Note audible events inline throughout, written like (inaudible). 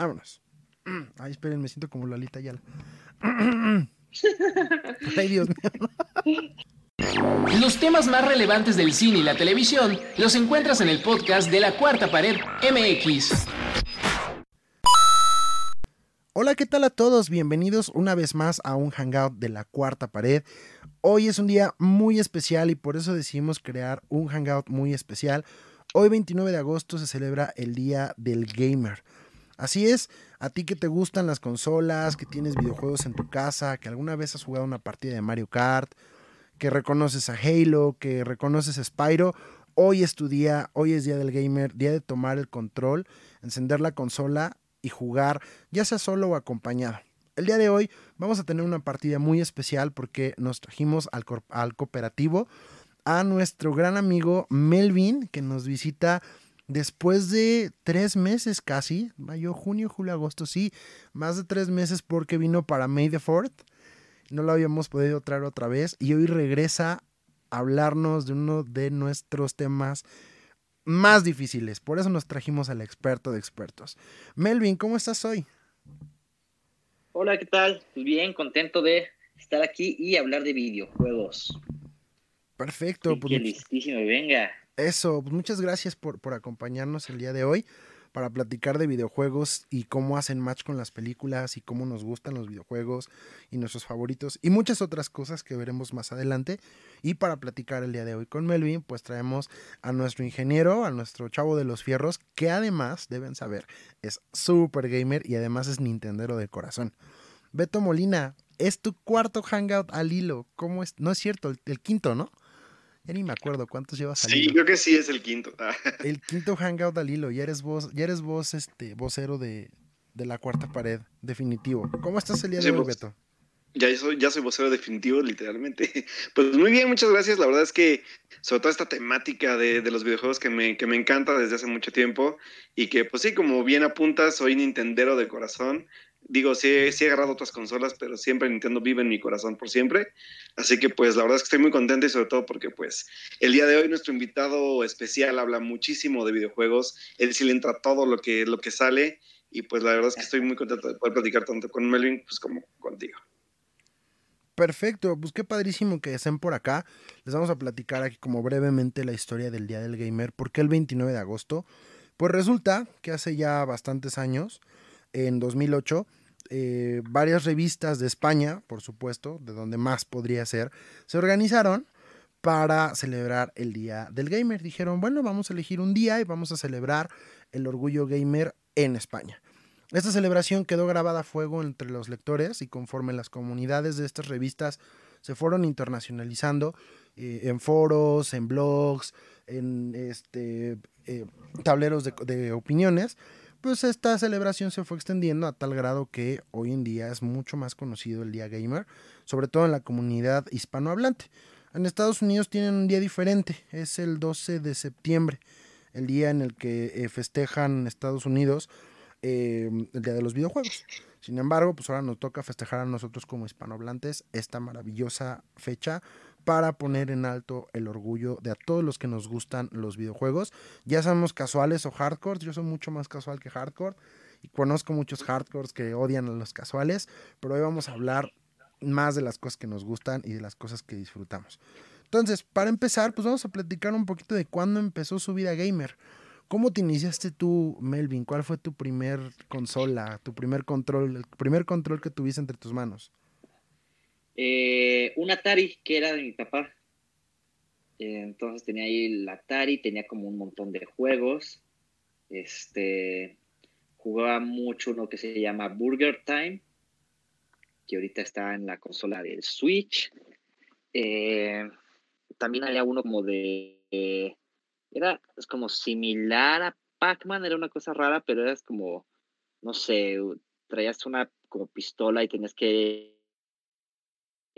Vámonos. Ay, esperen, me siento como Lalita Yala. (laughs) Ay, Dios mío. Los temas más relevantes del cine y la televisión los encuentras en el podcast de la Cuarta Pared MX. Hola, ¿qué tal a todos? Bienvenidos una vez más a un hangout de la Cuarta Pared. Hoy es un día muy especial y por eso decidimos crear un hangout muy especial. Hoy 29 de agosto se celebra el Día del Gamer. Así es, a ti que te gustan las consolas, que tienes videojuegos en tu casa, que alguna vez has jugado una partida de Mario Kart, que reconoces a Halo, que reconoces a Spyro, hoy es tu día, hoy es día del gamer, día de tomar el control, encender la consola y jugar, ya sea solo o acompañado. El día de hoy vamos a tener una partida muy especial porque nos trajimos al, al cooperativo a nuestro gran amigo Melvin, que nos visita después de tres meses casi, mayo, junio, julio, agosto, sí, más de tres meses porque vino para May the 4th. No lo habíamos podido traer otra vez y hoy regresa a hablarnos de uno de nuestros temas más difíciles. Por eso nos trajimos al experto de expertos. Melvin, ¿cómo estás hoy? Hola, ¿qué tal? Pues bien, contento de estar aquí y hablar de videojuegos. Perfecto. pues, listísimo, venga. Eso, pues muchas gracias por, por acompañarnos el día de hoy para platicar de videojuegos y cómo hacen match con las películas y cómo nos gustan los videojuegos y nuestros favoritos y muchas otras cosas que veremos más adelante. Y para platicar el día de hoy con Melvin, pues traemos a nuestro ingeniero, a nuestro chavo de los fierros, que además, deben saber, es super gamer y además es Nintendero de corazón. Beto Molina, es tu cuarto hangout al hilo. ¿Cómo es? No es cierto, el quinto, ¿no? Ya ni me acuerdo cuántos llevas al Sí, creo que sí es el quinto. el quinto hangout al hilo. Ya eres vos, ya eres vos, este, vocero de, la cuarta pared, definitivo. ¿Cómo estás el día de hoy, Beto? Ya soy, ya soy vocero definitivo, literalmente. (laughs) Pues muy bien, muchas gracias. La verdad es que sobre todo esta temática de, de los videojuegos que me, que me encanta desde hace mucho tiempo y que pues sí, como bien apuntas, soy Nintendero de corazón digo, sí, he agarrado otras consolas, pero siempre Nintendo vive en mi corazón por siempre. Así que pues la verdad es que estoy muy contento y sobre todo porque pues el día de hoy nuestro invitado especial habla muchísimo de videojuegos. Él sí le entra todo lo que, lo que sale y pues la verdad es que estoy muy contento de poder platicar tanto con Melvin pues como contigo. Perfecto, pues qué padrísimo que estén por acá. Les vamos a platicar aquí como brevemente la historia del Día del Gamer. ¿Por qué el 29 de agosto? Pues resulta que hace ya bastantes años en 2008, eh, varias revistas de España, por supuesto, de donde más podría ser, se organizaron para celebrar el Día del Gamer. Dijeron, bueno, vamos a elegir un día y vamos a celebrar el orgullo gamer en España. Esta celebración quedó grabada a fuego entre los lectores y conforme las comunidades de estas revistas se fueron internacionalizando eh, en foros, en blogs, en este, eh, tableros de opiniones, pues esta celebración se fue extendiendo a tal grado que hoy en día es mucho más conocido el Día Gamer, sobre todo en la comunidad hispanohablante. En Estados Unidos tienen un día diferente, es el 12 de septiembre, el día en el que eh, festejan en Estados Unidos em, el Día de los Videojuegos. Sin embargo, pues ahora nos toca festejar a nosotros como hispanohablantes esta maravillosa fecha para poner en alto el orgullo de a todos los que nos gustan los videojuegos. Ya somos casuales o hardcore, yo soy mucho más casual que hardcore y conozco muchos hardcores que odian a los casuales, pero hoy vamos a hablar más de las cosas que nos gustan y de las cosas que disfrutamos. Entonces, para empezar, pues vamos a platicar un poquito de cuándo empezó su vida gamer. ¿Cómo te iniciaste tú, Melvin? ¿Cuál fue tu primer consola, tu primer control, el primer control que tuviste entre tus manos? Eh, un Atari que era de mi papá. Eh, entonces tenía ahí el Atari, tenía como un montón de juegos. Este, jugaba mucho uno que se llama Burger Time, que ahorita está en la consola del Switch. Eh, también había uno como de... era es como similar a Pac-Man, era una cosa rara, pero era como, no sé, traías una como pistola y tenías que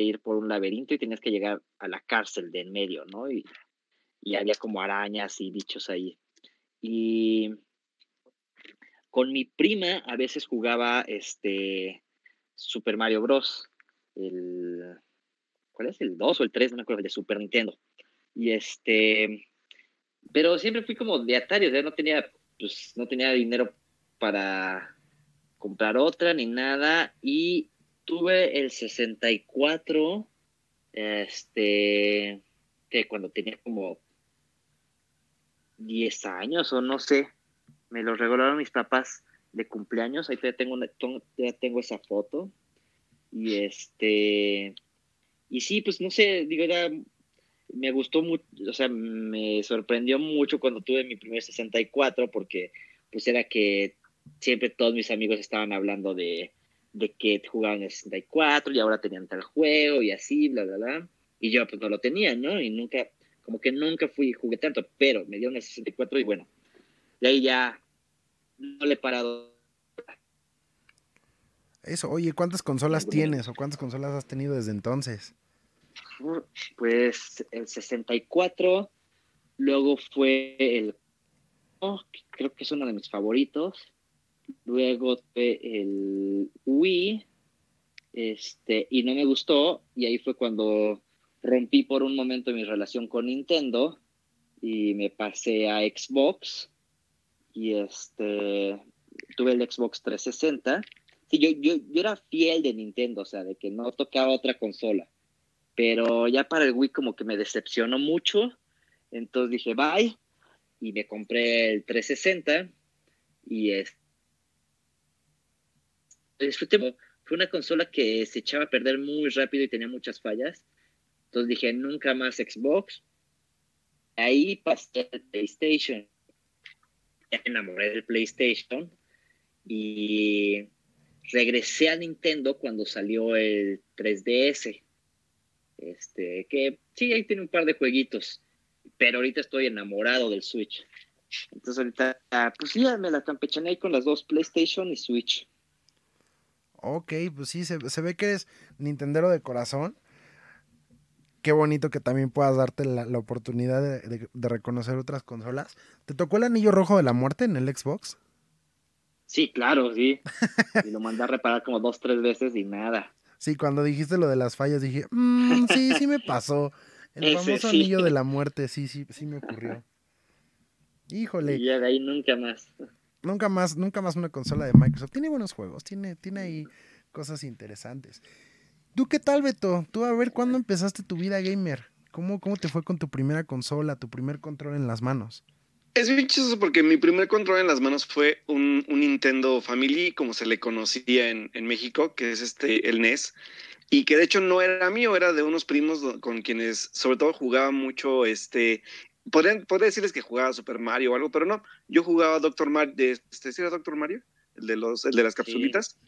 ir por un laberinto y tenías que llegar a la cárcel de en medio, ¿no? Y, había como arañas y bichos ahí. Y con mi prima a veces jugaba este Super Mario Bros. El, ¿Cuál es? El 2 o el 3, no me acuerdo, de Super Nintendo. Y este, pero siempre fui como de Atari, o sea, no tenía, pues, no tenía dinero para, comprar otra ni nada. Y tuve el 64, este, que cuando tenía como 10 años o no sé, me lo regalaron mis papás de cumpleaños, ahí todavía tengo, ya tengo esa foto. Y este, y sí, pues no sé, digo, era, me gustó mucho, o sea, me sorprendió mucho cuando tuve mi primer 64, porque pues era que siempre todos mis amigos estaban hablando de, de que jugaban el 64 y ahora tenían tal juego y así, bla, bla, bla. Y yo pues no lo tenía, ¿no? Y nunca, como que nunca fui, jugué tanto, pero me dio un 64 y bueno, de ahí ya no le he parado. Eso, oye, ¿cuántas consolas tienes o cuántas consolas has tenido desde entonces? Pues el 64, luego fue el, creo que es uno de mis favoritos, luego el Wii, este, y no me gustó, y ahí fue cuando rompí por un momento mi relación con Nintendo y me pasé a Xbox y este tuve el Xbox 360. Sí, yo, yo, yo era fiel de Nintendo, o sea, de que no tocaba otra consola. Pero ya para el Wii como que me decepcionó mucho. Entonces dije, bye. Y me compré el 360. Y es... disfruté. Fue una consola que se echaba a perder muy rápido y tenía muchas fallas. Entonces dije, nunca más Xbox. Ahí pasé al PlayStation. Me enamoré del PlayStation. Y regresé a Nintendo cuando salió el 3DS. Este, que sí, ahí tiene un par de jueguitos. Pero ahorita estoy enamorado del Switch. Entonces ahorita, pues sí, me la campechaneé con las dos, PlayStation y Switch. Ok, pues sí, se, se ve que eres Nintendero de corazón qué bonito que también puedas darte la, oportunidad de, reconocer otras consolas. ¿Te tocó el anillo rojo de la muerte en el Xbox? Sí, claro, sí. y lo mandé a reparar como dos, tres veces y nada. Sí, cuando dijiste lo de las fallas dije, mmm, sí, sí me pasó. El famoso anillo de la muerte, sí, sí, sí me ocurrió. (laughs) Híjole. Y ya de ahí nunca más. Nunca más, nunca más una consola de Microsoft. Tiene buenos juegos, tiene, tiene ahí cosas interesantes. ¿Tú qué tal, Beto? Tú a ver cuándo empezaste tu vida gamer. ¿Cómo, cómo te fue con tu primera consola, tu primer control en las manos? Es bien chistoso porque mi primer control en las manos fue un, Nintendo Family, como se le conocía en, México, que es este, el NES. Y que de hecho no era mío, era de unos primos con quienes sobre todo jugaba mucho este Podría, decirles que jugaba Super Mario o algo, pero no. Yo jugaba Doctor Mario. ¿Este era Doctor Mario? El de, los, el de las capsulitas.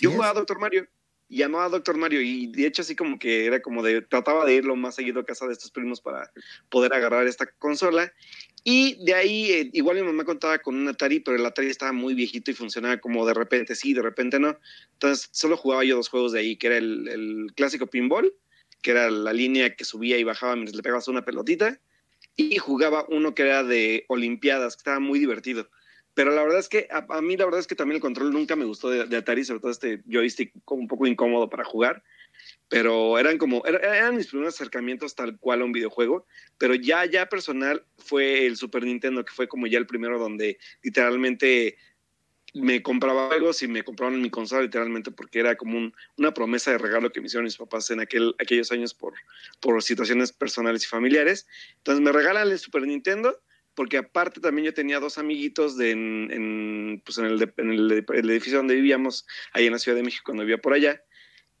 yo jugaba Doctor Mario llamaba a Doctor Mario y de hecho así como que era como de, trataba de ir lo más seguido a casa de estos primos para poder agarrar esta consola. Y de ahí, eh, igual mi mamá contaba con un Atari, pero el Atari estaba muy viejito y funcionaba como de repente sí, de repente no. Entonces solo jugaba yo dos juegos de ahí, que era el, el clásico pinball, que era la línea que subía y bajaba mientras le pegabas una pelotita, y jugaba uno que era de Olimpiadas, que estaba muy divertido. Pero la verdad es que a, mí la verdad es que también el control nunca me gustó de, Atari, sobre todo este joystick como un poco incómodo para jugar. Pero eran como, eran mis primeros acercamientos tal cual a un videojuego. Pero ya, ya personal fue el Super Nintendo, que fue como ya el primero donde literalmente me compraba juegos y me compraban mi consola literalmente porque era como una promesa de regalo que me hicieron mis papás en aquel, aquellos años por, por situaciones personales y familiares. Entonces me regalan el Super Nintendo porque aparte también yo tenía dos amiguitos de en, pues en, el, edificio donde vivíamos, ahí en la Ciudad de México, cuando vivía por allá,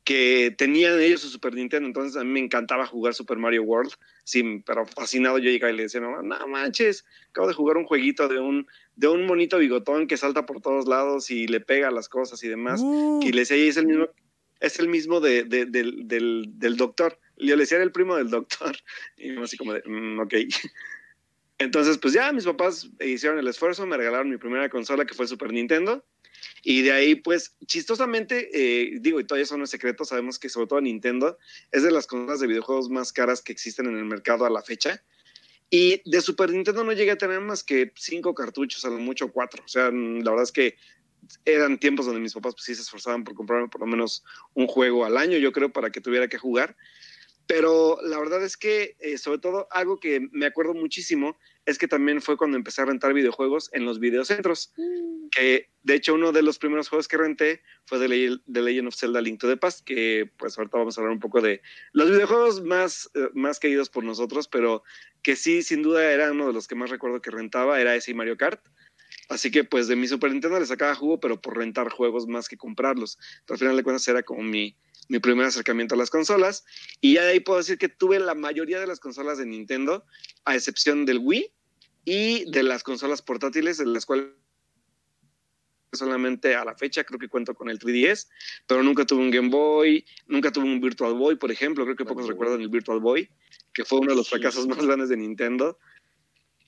que tenían ellos su Super Nintendo, entonces a mí me encantaba jugar Super Mario World, sí, pero fascinado yo llegaba y le decía, no, no manches, acabo de jugar un jueguito de un, de un monito bigotón que salta por todos lados y le pega las cosas y demás, uh. y le decía, es el mismo, es el mismo de, del, del, doctor, yo le decía, era el primo del doctor, (laughs) y así como de, mm, ok. (laughs) Entonces, pues ya mis papás hicieron el esfuerzo, me regalaron mi primera consola que fue Super Nintendo. Y de ahí, pues, chistosamente, eh, digo, y todavía eso no es secreto, sabemos que sobre todo Nintendo es de las consolas de videojuegos más caras que existen en el mercado a la fecha. Y de Super Nintendo no llegué a tener más que cinco cartuchos, a lo mucho cuatro. O sea, la verdad es que eran tiempos donde mis papás pues, sí se esforzaban por comprarme por lo menos un juego al año, yo creo, para que tuviera que jugar. Pero la verdad es que, eh, sobre todo, algo que me acuerdo muchísimo es que también fue cuando empecé a rentar videojuegos en los videocentros. Que de hecho, uno de los primeros juegos que renté fue de, The Legend of Zelda Link to the Past, que pues ahorita vamos a hablar un poco de los videojuegos más, eh, más queridos por nosotros, pero que sí, sin duda, era uno de los que más recuerdo que rentaba, era ese Mario Kart. Así que pues de mi Super Nintendo le sacaba jugo, pero por rentar juegos más que comprarlos. al final de cuentas era como mi, mi primer acercamiento a las consolas. Y ya de ahí puedo decir que tuve la mayoría de las consolas de Nintendo, a excepción del Wii y de las consolas portátiles, de las cuales solamente a la fecha creo que cuento con el 3DS, pero nunca tuve un Game Boy, nunca tuve un Virtual Boy, por ejemplo, creo que pocos recuerdan el Virtual Boy, que fue uno de los fracasos más grandes de Nintendo.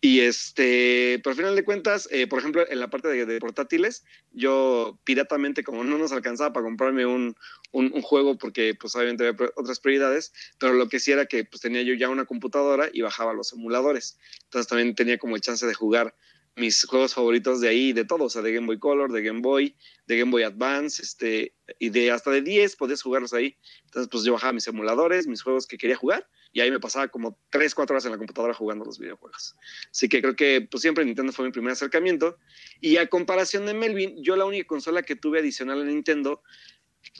Y este, pero al final de cuentas, eh, por ejemplo, en la parte de, portátiles, yo piratamente, como no nos alcanzaba para comprarme un, un, juego, porque pues obviamente había otras prioridades, pero lo que sí era que pues tenía yo ya una computadora y bajaba los emuladores. Entonces también tenía como el chance de jugar mis juegos favoritos de ahí, de todos, o sea, de Game Boy Color, de Game Boy, de Game Boy Advance, este, y de hasta de 10 podías jugarlos ahí. Entonces, pues yo bajaba mis emuladores, mis juegos que quería jugar, y ahí me pasaba como 3, 4 horas en la computadora jugando los videojuegos. Así que creo que pues siempre Nintendo fue mi primer acercamiento. Y a comparación de Melvin, yo la única consola que tuve adicional a Nintendo,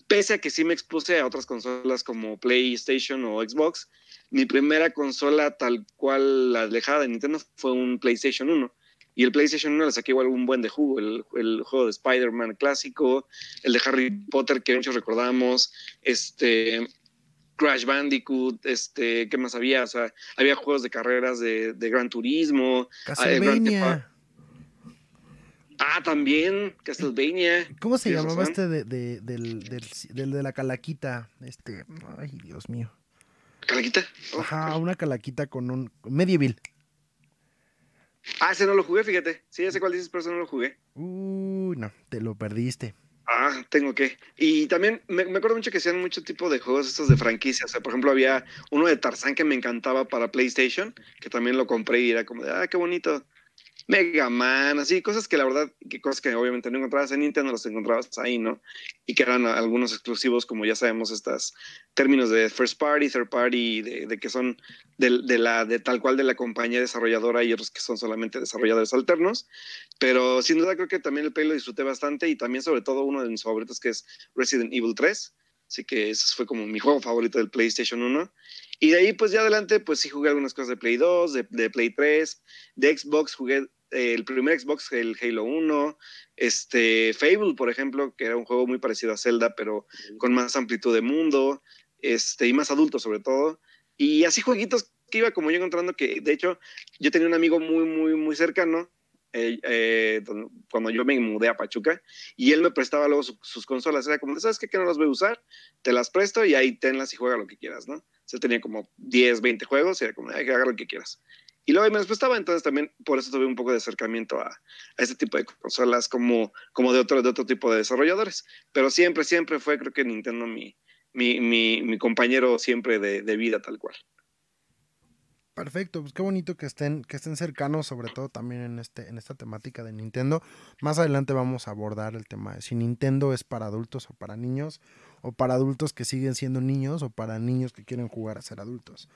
pese a que sí me expuse a otras consolas como PlayStation o Xbox, mi primera consola tal cual la alejada de Nintendo fue un PlayStation 1 y el PlayStation 1 le saqué igual un buen de jugo, el, el juego de Spider-Man clásico, el de Harry Potter que muchos recordamos, este Crash Bandicoot, este, ¿qué más había? O sea, había juegos de carreras de, de Gran Turismo, ah, Castlevania. Ah, también, Castlevania. ¿Cómo se llamaba este de, de, del, del, de la calaquita? Este, ay, Dios mío. ¿Calaquita? Ajá, una calaquita con un medieval. Ah, ese no lo jugué, fíjate. Sí, ya sé cuál dices, pero ese no lo jugué. Uy, no, te lo perdiste. Ah, tengo que. Y también me, acuerdo mucho que hacían mucho tipo de juegos estos de franquicia. O sea, por ejemplo, había uno de Tarzán que me encantaba para PlayStation, que también lo compré y era como de, ah, qué bonito. Mega Man, así, cosas que la verdad, que cosas que obviamente no encontrabas en Nintendo, los encontrabas ahí, ¿no? Y que eran algunos exclusivos, como ya sabemos, estos términos de first party, third party, de, que son de, la, de tal cual de la compañía desarrolladora y otros que son solamente desarrolladores alternos. Pero sin duda creo que también el Play lo disfruté bastante y también sobre todo uno de mis favoritos que es Resident Evil 3. Así que ese fue como mi juego favorito del PlayStation 1. Y de ahí, pues ya adelante, pues sí jugué algunas cosas de Play 2, de, de Play 3, de Xbox jugué el primer Xbox, el Halo 1, este, Fable, por ejemplo, que era un juego muy parecido a Zelda, pero con más amplitud de mundo, este, y más adulto sobre todo. Y así jueguitos que iba como yo encontrando que, de hecho, yo tenía un amigo muy, muy, muy cercano, eh, eh, cuando yo me mudé a Pachuca, y él me prestaba luego sus consolas. Era como, ¿sabes qué? Que no las voy a usar, te las presto y ahí tenlas y juega lo que quieras, ¿no? Se tenía como 10, 20 juegos y era como, hay que haga lo que quieras. Y luego me prestaba, entonces también por eso tuve un poco de acercamiento a, a este tipo de consolas como, como de, otro, de otro tipo de desarrolladores. Pero siempre, siempre fue, creo que Nintendo mi, mi, mi, mi compañero siempre de, de, vida tal cual. Perfecto, pues qué bonito que estén, que estén cercanos, sobre todo también en, este, en esta temática de Nintendo. Más adelante vamos a abordar el tema de si Nintendo es para adultos o para niños, o para adultos que siguen siendo niños, o para niños que quieren jugar a ser adultos.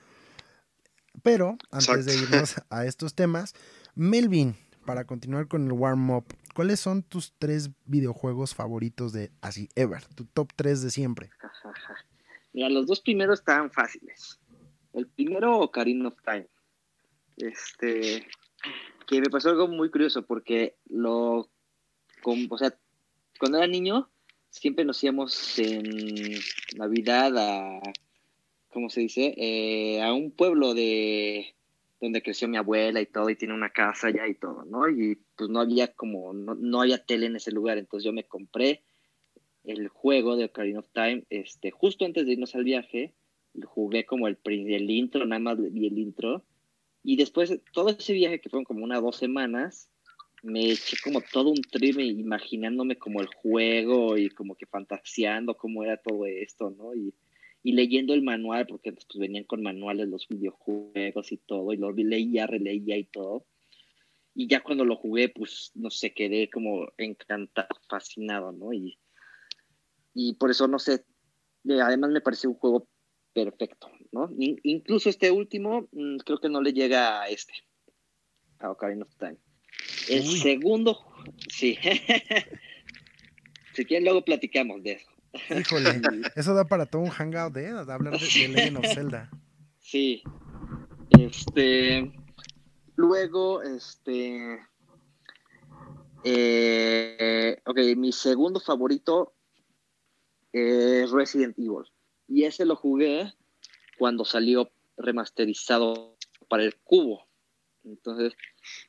Pero antes de (laughs) irnos a estos temas, Melvin, para continuar con el warm-up, ¿cuáles son tus tres videojuegos favoritos de así ever? Tu top tres de siempre. (laughs) Mira, los dos primeros estaban fáciles. El primero, Ocarina of Time. Este, que me pasó algo muy curioso porque lo, o sea, cuando era niño, siempre nos íbamos en Navidad a ¿cómo se dice? Eh, a un pueblo de donde creció mi abuela y todo, y tiene una casa allá y todo, ¿no? Y pues no había como, no, había tele en ese lugar, entonces yo me compré el juego de Ocarina of Time, este, justo antes de irnos al viaje, jugué como el, el intro, nada más vi el intro, y después todo ese viaje que fueron como unas dos semanas, me eché como todo un trip imaginándome como el juego y como que fantaseando cómo era todo esto, ¿no? Y y leyendo el manual, porque pues, venían con manuales los videojuegos y todo, y lo leía, releía y todo. Y ya cuando lo jugué, pues, no sé, quedé como encantado, fascinado, ¿no? Y, y por eso, no sé, eh, además me pareció un juego perfecto, ¿no? incluso este último, mm, creo que no le llega a este, a Ocarina of Time. El segundo, sí. (laughs) si quieren, luego platicamos de eso. Híjole, (laughs) eso da para todo un hangout, ¿eh? De hablar de, de Legend of Zelda. Sí. Este. Luego, este. Eh, ok, mi segundo favorito es Resident Evil. Y ese lo jugué cuando salió remasterizado para el cubo. Entonces,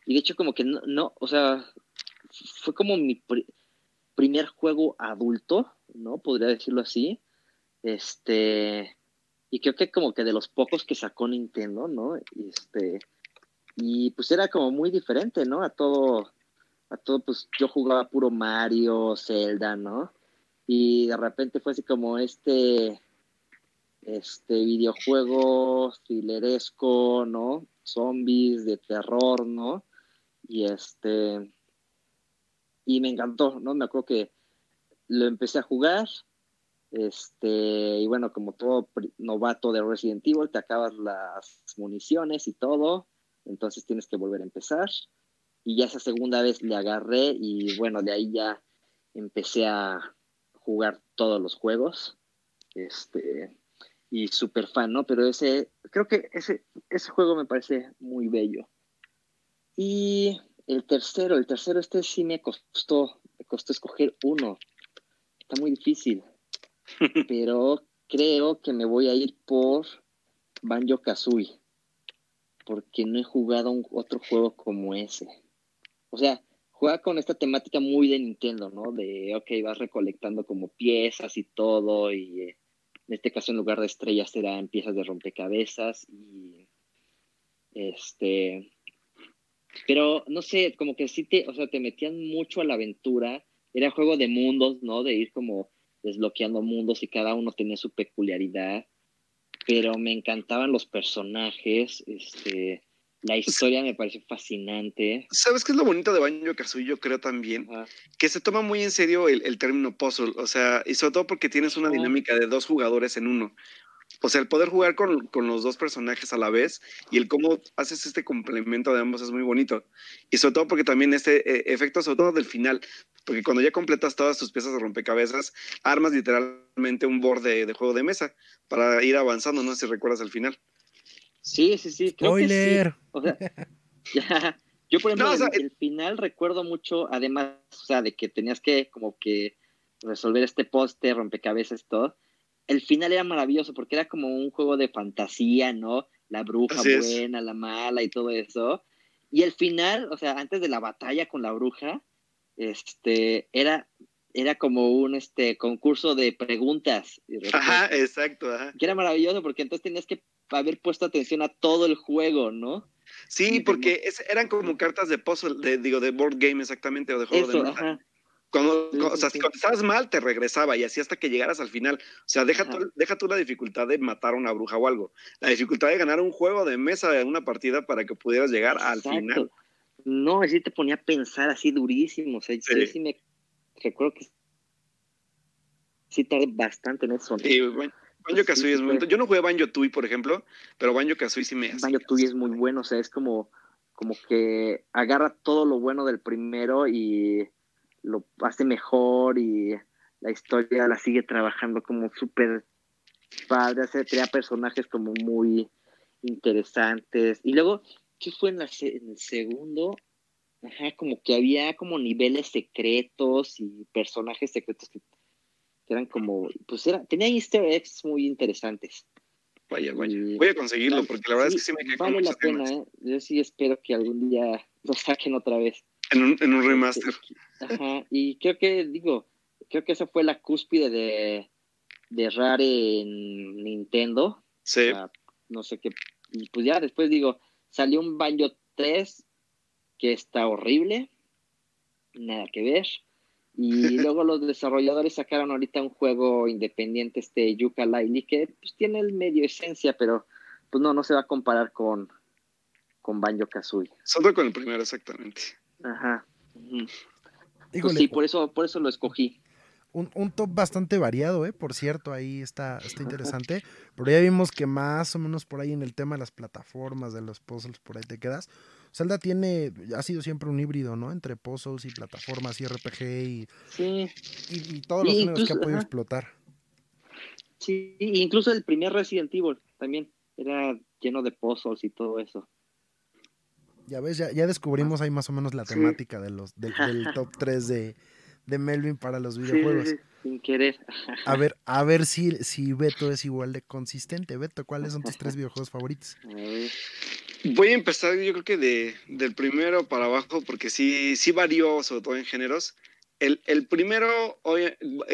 y de hecho como que no, no o sea, fue como mi primer juego adulto, ¿no? Podría decirlo así. Este, y creo que como que de los pocos que sacó Nintendo, ¿no? Este, y pues era como muy diferente, ¿no? A todo, a todo, pues yo jugaba puro Mario, Zelda, ¿no? Y de repente fue así como este, este videojuego thrilleresco, ¿no? Zombies, de terror, ¿no? Y este, y me encantó, ¿no? Me acuerdo que lo empecé a jugar, este, y bueno, como todo novato de Resident Evil, te acabas las municiones y todo, entonces tienes que volver a empezar. Y ya esa segunda vez le agarré y bueno, de ahí ya empecé a jugar todos los juegos. Este, y súper fan, ¿no? Pero ese, creo que ese, ese juego me parece muy bello. Y el tercero, el tercero este sí me costó, me costó escoger uno. Está muy difícil. (laughs) pero creo que me voy a ir por Banjo Kazooie. Porque no he jugado un, otro juego como ese. O sea, juega con esta temática muy de Nintendo, ¿no? De, ok, vas recolectando como piezas y todo, y eh, en este caso en lugar de estrellas serán piezas de rompecabezas, y este, pero no sé, como que sí te, o sea, te metían mucho a la aventura, era juego de mundos, ¿no? De ir como desbloqueando mundos y cada uno tenía su peculiaridad, pero me encantaban los personajes, este, la historia me parece fascinante. ¿Sabes qué es lo bonito de Banjo Kazooie? Yo creo también que se toma muy en serio el, término puzzle, o sea, y sobre todo porque tienes una dinámica de dos jugadores en uno. O sea, el poder jugar con, con, los dos personajes a la vez y el cómo haces este complemento de ambos es muy bonito. Y sobre todo porque también este eh, efecto, sobre todo del final, porque cuando ya completas todas tus piezas de rompecabezas, armas literalmente un borde de juego de mesa para ir avanzando, no sé si recuerdas el final. Sí, sí, sí. Creo Que sí. O sea, (laughs) ya. Yo, por ejemplo, el, final recuerdo mucho, además, o sea, de que tenías que como que resolver este poste, rompecabezas todo. El final era maravilloso porque era como un juego de fantasía, ¿no? La bruja buena, la mala y todo eso. Y el final, o sea, antes de la batalla con la bruja, este, era, era como un este, concurso de preguntas. ajá, exacto. Ajá. Que era maravilloso porque entonces tenías que haber puesto atención a todo el juego, ¿no? Sí, porque eran como cartas de puzzle, de, digo, de board game exactamente, o de juego de mesa. Cuando, o sea, si contestabas mal, te regresaba y así hasta que llegaras al final. O sea, deja tú, deja tú la dificultad de matar a una bruja o algo. La dificultad de ganar un juego de mesa en una partida para que pudieras llegar al final. No, así te ponía a pensar así durísimo. O sea, sí. sí me recuerdo que sí tardé bastante en eso. Sí, bueno, Banjo Kazooie es muy bueno. Yo no jugué Banjo Tui, por ejemplo, pero Banjo Kazooie sí me hace. Banjo Tui es muy bueno, o sea, es como, como que agarra todo lo bueno del primero y lo hace mejor y la historia la sigue trabajando como súper padre, hace, crea personajes como muy interesantes. Y luego, ¿qué fue en, en el segundo? Ajá, como que había como niveles secretos y personajes secretos que que eran como, pues era, tenía easter eggs muy interesantes. Vaya, vaya. Voy a conseguirlo porque la verdad es que sí me quedé Vale la pena, ¿eh? Yo sí espero que algún día lo saquen otra vez. En un, en un remaster. Ajá, y creo que, digo, creo que esa fue la cúspide de, de Rare en Nintendo. Sí. no sé qué. Y pues ya después, digo, salió un Banjo 3 que está horrible. Nada que ver. Y (laughs) luego los desarrolladores sacaron ahorita un juego independiente, este Yuka Laili, que pues tiene el medio esencia, pero pues no, no se va a comparar con, con Banjo Kazooie. Solo con el primero, exactamente. Ajá. Pues sí, por eso, por eso lo escogí. Un, top bastante variado, ¿eh? Por cierto, ahí está, está interesante. Pero ya vimos que más o menos por ahí en el tema de las plataformas, de los puzzles, por ahí te quedas. Zelda tiene, ha sido siempre un híbrido, ¿no? Entre puzzles y plataformas y RPG y, sí. y, todos los géneros que ha podido explotar. Sí, incluso el primer Resident Evil también era lleno de puzzles y todo eso. Ya ves, ya, ya descubrimos ahí más o menos la temática de los, del (laughs) top 3 de, de Melvin para los videojuegos. sin querer. A ver, (laughs) a ver si, si Beto es igual de consistente. Beto, ¿cuáles son tus tres (laughs) videojuegos favoritos? Voy a empezar, yo creo que de, del primero para abajo, porque sí, sí varió, sobre todo en géneros. El, el primero,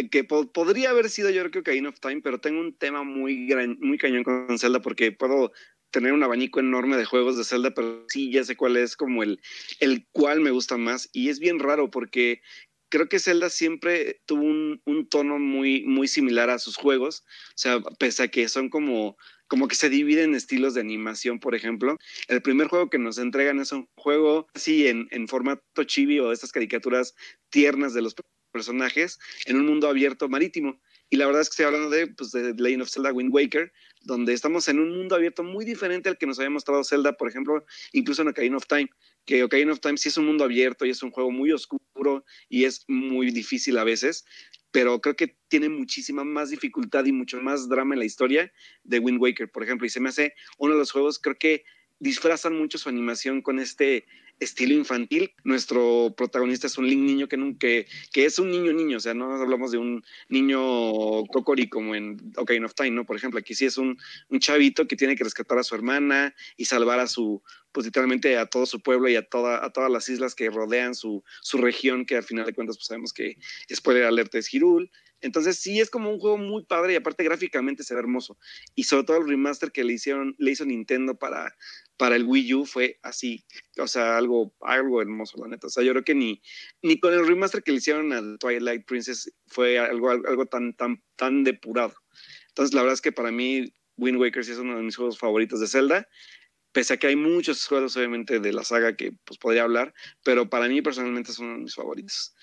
que podría haber sido yo creo que Ocarina of Time, pero tengo un tema muy, gran, muy cañón con Zelda porque puedo tener un abanico enorme de juegos de Zelda, pero sí ya sé cuál es como el, el cual me gusta más. Y es bien raro porque creo que Zelda siempre tuvo un, tono muy, similar a sus juegos. O sea, pese a que son como, que se dividen estilos de animación, por ejemplo. El primer juego que nos entregan es un juego así en, en formato chibi o estas caricaturas tiernas de los personajes en un mundo abierto marítimo. Y la verdad es que estoy hablando de, pues, Legend of Zelda Wind Waker, donde estamos en un mundo abierto muy diferente al que nos había mostrado Zelda, por ejemplo, incluso en Ocarina of Time, que Ocarina of Time sí es un mundo abierto y es un juego muy oscuro y es muy difícil a veces, pero creo que tiene muchísima más dificultad y mucho más drama en la historia de Wind Waker, por ejemplo, y se me hace uno de los juegos, creo que disfrazan mucho su animación con este estilo infantil. Nuestro protagonista es un niño que, que, que es un niño niño, o sea, no hablamos de un niño cocori como en Ocarina of Time, ¿no? Por ejemplo, aquí sí es un, un chavito que tiene que rescatar a su hermana y salvar a su, pues literalmente a todo su pueblo y a, toda, a todas las islas que rodean su, su región, que al final de cuentas pues sabemos que spoiler alerta es Hirul. Entonces sí es como un juego muy padre y aparte gráficamente se ve hermoso. Y sobre todo el remaster que le hicieron, le hizo Nintendo para, para el Wii U fue así, o sea, algo, algo hermoso, la neta. O sea, yo creo que ni, ni con el remaster que le hicieron a Twilight Princess fue algo, algo tan, tan, tan depurado. Entonces, la verdad es que para mí, Wind Waker sí es uno de mis juegos favoritos de Zelda. Pese a que hay muchos juegos, obviamente, de la saga que pues, podría hablar, pero para mí personalmente uno de mis favoritos.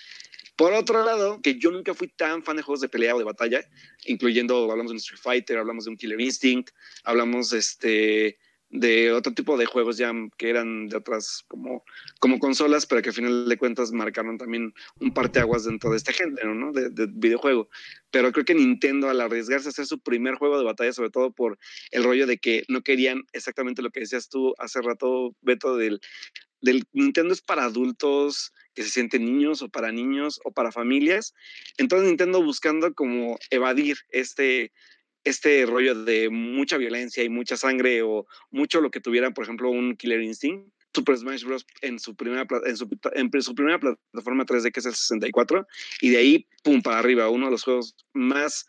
Por otro lado, que yo nunca fui tan fan de juegos de pelea o de batalla, incluyendo, hablamos de Street Fighter, hablamos de un Killer Instinct, hablamos este, de otro tipo de juegos ya que eran de otras como, como consolas, pero que al final de cuentas marcaron también un parteaguas dentro de este género, ¿no? De, de, videojuego. Pero creo que Nintendo al arriesgarse a hacer su primer juego de batalla, sobre todo por el rollo de que no querían exactamente lo que decías tú hace rato, Beto, del, del Nintendo es para adultos que se sienten niños o para niños o para familias. Entonces Nintendo buscando como evadir este este rollo de mucha violencia y mucha sangre o mucho lo que tuviera, por ejemplo, un Killer Instinct. Super Smash Bros. en su primera, en su, en su primera plataforma 3D, que es el 64, y de ahí, pum, para arriba, uno de los juegos más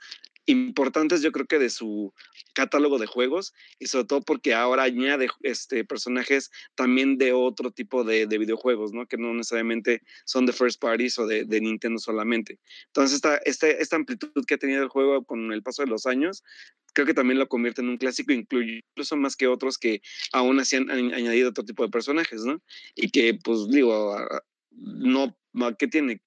importantes yo creo que de su catálogo de juegos y sobre todo porque ahora añade este, personajes también de otro tipo de, de videojuegos, ¿no? Que no necesariamente son de first parties o de, Nintendo solamente. Entonces esta, esta, esta, amplitud que ha tenido el juego con el paso de los años, creo que también lo convierte en un clásico, incluso más que otros que aún así han, añadido otro tipo de personajes, ¿no? Y que pues digo, no, ¿qué tiene?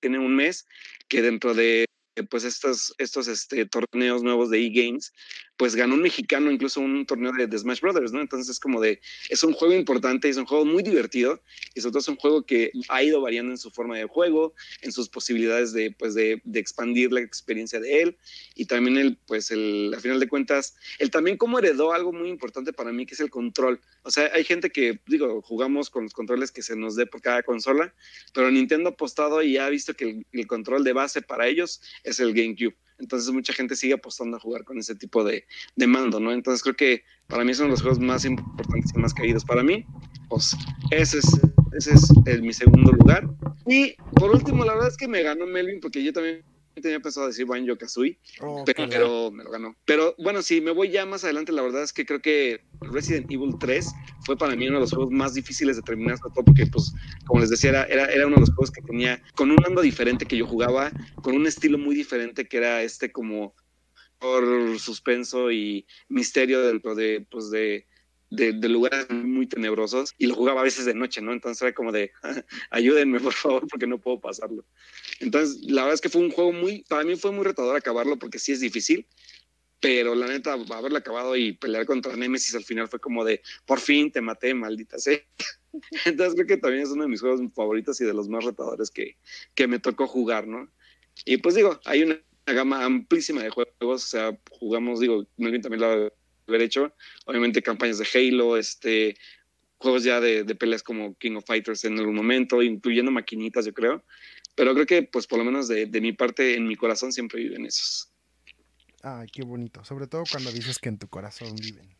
Tiene un mes que dentro de pues estos, estos este, torneos nuevos de e-games, pues ganó un mexicano incluso un torneo de, Smash Brothers, ¿no? Entonces es como de, es un juego importante, es un juego muy divertido y sobre todo es un juego que ha ido variando en su forma de juego, en sus posibilidades de, pues de, de expandir la experiencia de él y también el, pues el, a final de cuentas, él también como heredó algo muy importante para mí que es el control. O sea, hay gente que, digo, jugamos con los controles que se nos dé por cada consola, pero Nintendo ha apostado y ha visto que el, el control de base para ellos es el GameCube. Entonces mucha gente sigue apostando a jugar con ese tipo de, de, mando, ¿no? Entonces creo que para mí son los juegos más importantes y más caídos. Para mí, pues ese es, ese es mi segundo lugar. Y por último, la verdad es que me ganó Melvin porque yo también tenía pensado decir Banjo Kazooie, oh, pero, me lo ganó. Pero bueno, si me voy ya más adelante, la verdad es que creo que Resident Evil 3 fue para mí uno de los juegos más difíciles de terminar, sobre todo porque, pues, como les decía, era, era, era uno de los juegos que tenía con un mando diferente que yo jugaba, con un estilo muy diferente que era este como por suspenso y misterio dentro de, pues, de de, lugares muy tenebrosos y lo jugaba a veces de noche, ¿no? Entonces era como de, (laughs) ayúdenme por favor porque no puedo pasarlo. Entonces, la verdad es que fue un juego muy, para mí fue muy retador acabarlo porque sí es difícil, pero la neta, haberlo acabado y pelear contra Nemesis al final fue como de, por fin te maté, maldita sea. (laughs) Entonces creo que también es uno de mis juegos favoritos y de los más retadores que, que me tocó jugar, ¿no? Y pues digo, hay una gama amplísima de juegos, o sea, jugamos, digo, Melvin también lo haber hecho, obviamente campañas de Halo, este, juegos ya de, de, peleas como King of Fighters en algún momento, incluyendo maquinitas, yo creo, pero creo que pues por lo menos de, de mi parte, en mi corazón siempre viven esos. Ay, qué bonito, sobre todo cuando dices que en tu corazón viven.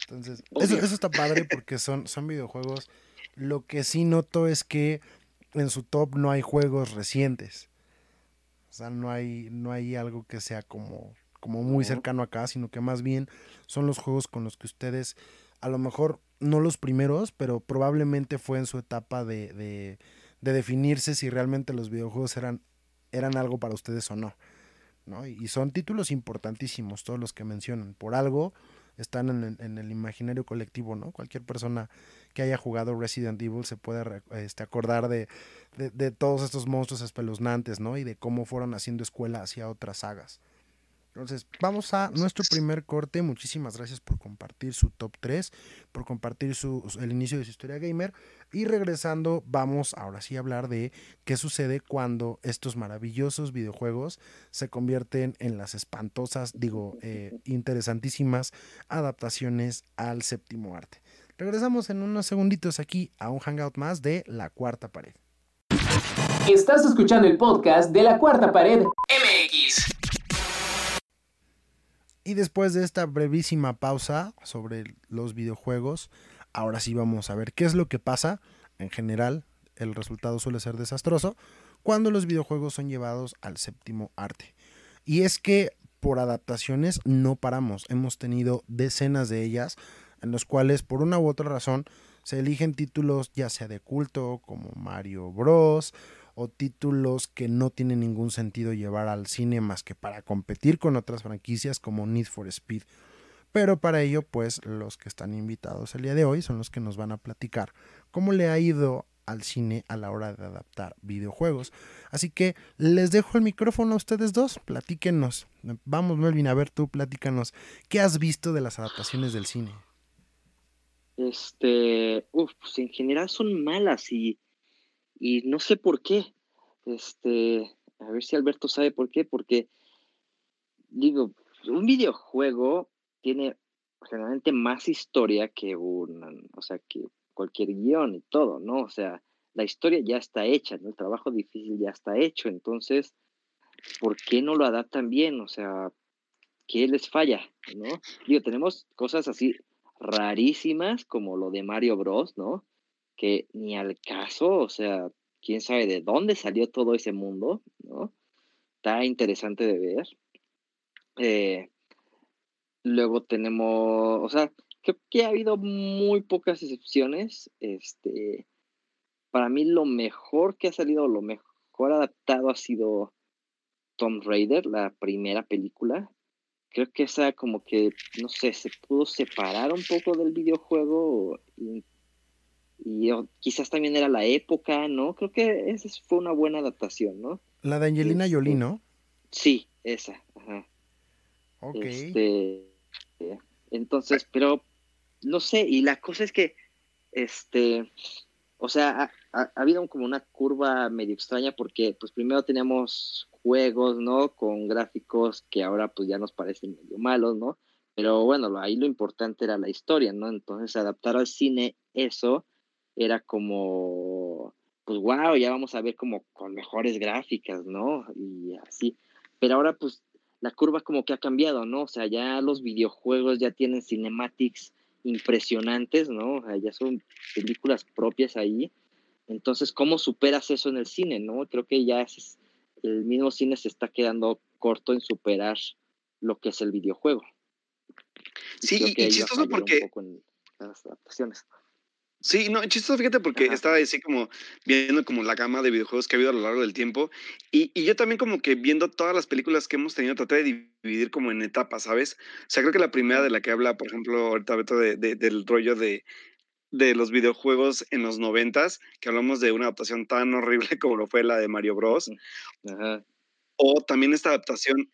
Entonces, eso, eso, está padre porque son, son videojuegos. Lo que sí noto es que en su top no hay juegos recientes. O sea, no hay, no hay algo que sea como, como muy cercano acá, sino que más bien son los juegos con los que ustedes, a lo mejor no los primeros, pero probablemente fue en su etapa de, de, de definirse si realmente los videojuegos eran, eran algo para ustedes o no. ¿no? Y son títulos importantísimos, todos los que mencionan. Por algo están en el, imaginario colectivo, ¿no? Cualquier persona que haya jugado Resident Evil se puede este, acordar de, de, todos estos monstruos espeluznantes, ¿no? Y de cómo fueron haciendo escuela hacia otras sagas. Entonces, vamos a nuestro primer corte. Muchísimas gracias por compartir su top 3, por compartir su, el inicio de su historia gamer. Y regresando, vamos ahora sí a hablar de qué sucede cuando estos maravillosos videojuegos se convierten en las espantosas, digo, eh, interesantísimas adaptaciones al séptimo arte. Regresamos en unos segunditos aquí a un hangout más de La Cuarta Pared. Estás escuchando el podcast de La Cuarta Pared MX. Y después de esta brevísima pausa sobre los videojuegos, ahora sí vamos a ver qué es lo que pasa. En general, el resultado suele ser desastroso cuando los videojuegos son llevados al séptimo arte. Y es que por adaptaciones no paramos. Hemos tenido decenas de ellas en los cuales por una u otra razón se eligen títulos ya sea de culto como Mario Bros o títulos que no tienen ningún sentido llevar al cine más que para competir con otras franquicias como Need for Speed. Pero para ello, pues los que están invitados el día de hoy son los que nos van a platicar cómo le ha ido al cine a la hora de adaptar videojuegos. Así que les dejo el micrófono a ustedes dos, platíquenos. Vamos, Melvin, a ver tú, platícanos. ¿Qué has visto de las adaptaciones del cine? Este, uff, pues en general son malas y y no sé por qué. Este, a ver si Alberto sabe por qué, porque digo, un videojuego tiene generalmente más historia que un, o sea, que cualquier guion y todo, ¿no? O sea, la historia ya está hecha, ¿no? El trabajo difícil ya está hecho, entonces, ¿por qué no lo adaptan bien? O sea, ¿qué les falla, no? Digo, tenemos cosas así rarísimas como lo de Mario Bros, ¿no? Que ni al caso, o sea, quién sabe de dónde salió todo ese mundo, ¿no? Está interesante de ver. Eh, luego tenemos, o sea, creo que ha habido muy pocas excepciones. Este, para mí lo mejor que ha salido, lo mejor adaptado ha sido Tomb Raider, la primera película. Creo que esa como que, no sé, se pudo separar un poco del videojuego quizás también era la época, ¿no? Creo que esa fue una buena adaptación, ¿no? La de Angelina Jolie, este, ¿no? Sí, esa, ajá. Ok. Este, entonces, pero no sé, y la cosa es que, este, o sea, ha, habido como una curva medio extraña porque, pues primero teníamos juegos, ¿no? Con gráficos que ahora pues ya nos parecen medio malos, ¿no? Pero bueno, ahí lo importante era la historia, ¿no? Entonces adaptar al cine eso, era como, pues wow, ya vamos a ver como con mejores gráficas, ¿no? Y así. Pero ahora pues la curva como que ha cambiado, ¿no? O sea, ya los videojuegos ya tienen cinematics impresionantes, ¿no? O sea, ya son películas propias ahí. Entonces, ¿cómo superas eso en el cine, no? Creo que ya es, el mismo cine se está quedando corto en superar lo que es el videojuego. Sí, y, chistoso porque... las adaptaciones. Sí, no, chistoso, fíjate, porque estaba así como viendo como la gama de videojuegos que ha habido a lo largo del tiempo. Y, y, yo también como que viendo todas las películas que hemos tenido, traté de dividir como en etapas, ¿sabes? O sea, creo que la primera de la que habla, por ejemplo, ahorita Beto, de, del rollo de, de los videojuegos en los noventas, que hablamos de una adaptación tan horrible (laughs) como lo fue la de Mario Bros. Ajá. O también esta adaptación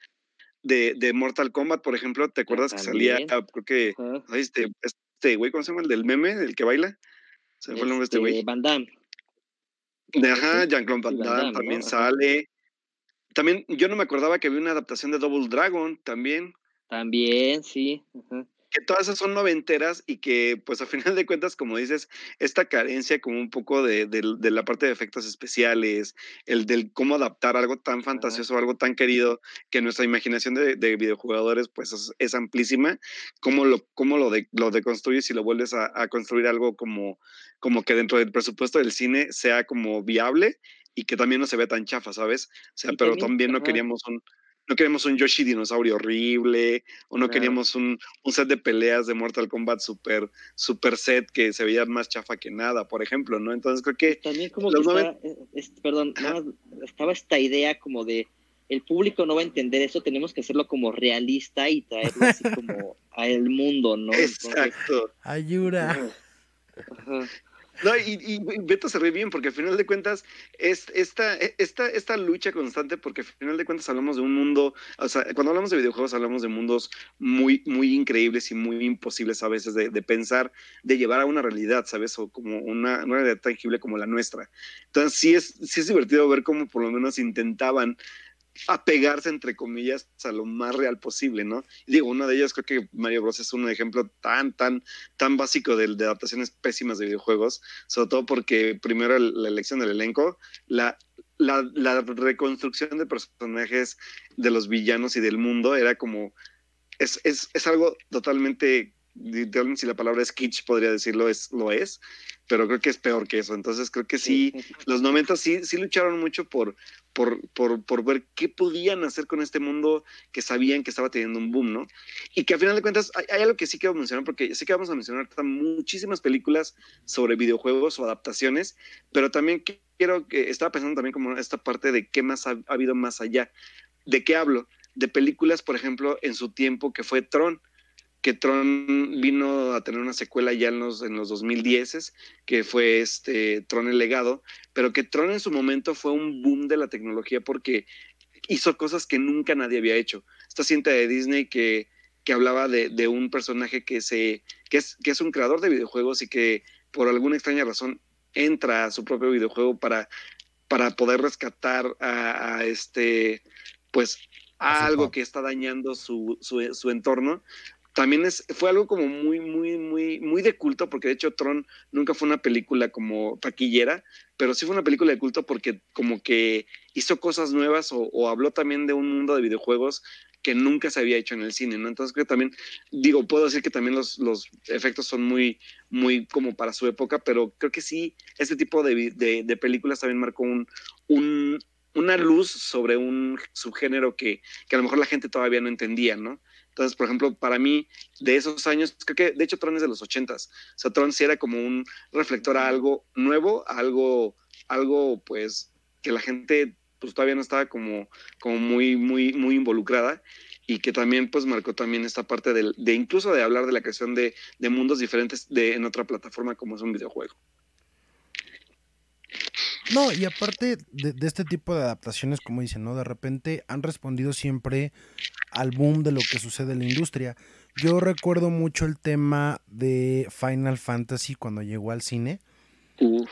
de, de, Mortal Kombat, por ejemplo, ¿te acuerdas que salía, creo que, este, este güey, ¿cómo se llama? El del meme, el que baila. Se fue el nombre de este güey. Este, Van Damme. Ajá, Jean-Claude Van Damme también sale. También, yo no me acordaba que había una adaptación de Double Dragon también. También, sí. Ajá que todas esas son noventeras y que, pues a final de cuentas, como dices, esta carencia como un poco de, la parte de efectos especiales, el del cómo adaptar algo tan fantasioso, algo tan querido, que nuestra imaginación de, videojugadores, pues es, amplísima, cómo lo, cómo lo, de, lo deconstruyes y lo vuelves a, construir algo como, como que dentro del presupuesto del cine sea como viable y que también no se vea tan chafa, ¿sabes? O sea, pero también, no queríamos un no queríamos un Yoshi dinosaurio horrible, o no queríamos un, set de peleas de Mortal Kombat super, super set que se veía más chafa que nada, por ejemplo, ¿no? Entonces creo que... También como que eh, perdón, estaba esta idea como de el público no va a entender eso, tenemos que hacerlo como realista y traerlo así (laughs) como al mundo, ¿no? Exacto. Ayuda. No, y, y, Beto se ríe bien porque al final de cuentas es esta, e, esta, esta lucha constante porque al final de cuentas hablamos de un mundo, o sea, cuando hablamos de videojuegos hablamos de mundos muy, muy increíbles y muy imposibles a veces de, de pensar, de llevar a una realidad, ¿sabes? O como una, una, realidad tangible como la nuestra. Entonces sí es, sí es divertido ver cómo por lo menos intentaban apegarse, entre comillas, a lo más real posible, ¿no? digo, una de ellas creo que Mario Bros. es un ejemplo tan, tan, tan básico de, adaptaciones pésimas de videojuegos, sobre todo porque primero la elección del elenco, la, la, la, reconstrucción de personajes de los villanos y del mundo era como, es, es, es algo totalmente si la palabra es kitsch podría decirlo, es, lo es, pero creo que es peor que eso. Entonces creo que sí, los 90 sí, sí lucharon mucho por, por, por, por, ver qué podían hacer con este mundo que sabían que estaba teniendo un boom, ¿no? Y que al final de cuentas hay, algo que sí quiero mencionar, porque sí que vamos a mencionar muchísimas películas sobre videojuegos o adaptaciones, pero también quiero que estaba pensando también como esta parte de qué más ha habido más allá. ¿De qué hablo? De películas, por ejemplo, en su tiempo que fue Tron que Tron vino a tener una secuela ya en los, en los 2010, que fue este Tron el legado, pero que Tron en su momento fue un boom de la tecnología porque hizo cosas que nunca nadie había hecho. Esta cinta de Disney que, que hablaba de, de, un personaje que, se, que, es, que es un creador de videojuegos y que por alguna extraña razón entra a su propio videojuego para, para poder rescatar a, a este, pues, a algo que está dañando su, su, su, entorno, también es, fue algo como muy, muy, muy, muy de culto, porque de hecho Tron nunca fue una película como taquillera, pero sí fue una película de culto porque como que hizo cosas nuevas o, habló también de un mundo de videojuegos que nunca se había hecho en el cine, ¿no? Entonces creo que también, digo, puedo decir que también los, los efectos son muy, muy como para su época, pero creo que sí, este tipo de, de, películas también marcó un, un, una luz sobre un subgénero que, que a lo mejor la gente todavía no entendía, ¿no? Entonces, por ejemplo, para mí, de esos años, creo que de hecho Tron es de los ochentas. O sea, Tron sí era como un reflector a algo nuevo, a algo, algo pues, que la gente pues todavía no estaba como, como muy, muy, muy involucrada y que también pues marcó también esta parte de, de incluso de hablar de la creación de, de mundos diferentes de, en otra plataforma como es un videojuego. No, y aparte de, de, este tipo de adaptaciones, como dicen, ¿no? De repente han respondido siempre al boom de lo que sucede en la industria. Yo recuerdo mucho el tema de Final Fantasy cuando llegó al cine.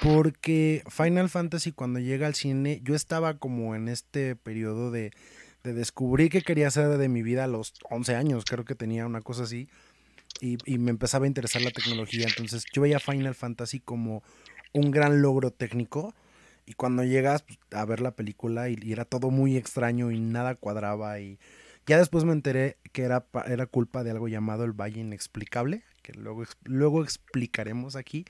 Porque Final Fantasy cuando llega al cine, yo estaba como en este periodo de, de descubrir qué quería hacer de mi vida a los 11 años, creo que tenía una cosa así. Y, y, me empezaba a interesar la tecnología. Entonces yo veía Final Fantasy como un gran logro técnico. Y cuando llegas pues, a ver la película y, era todo muy extraño y nada cuadraba. Y ya después me enteré que era, era culpa de algo llamado el Valle Inexplicable, que luego, luego explicaremos aquí.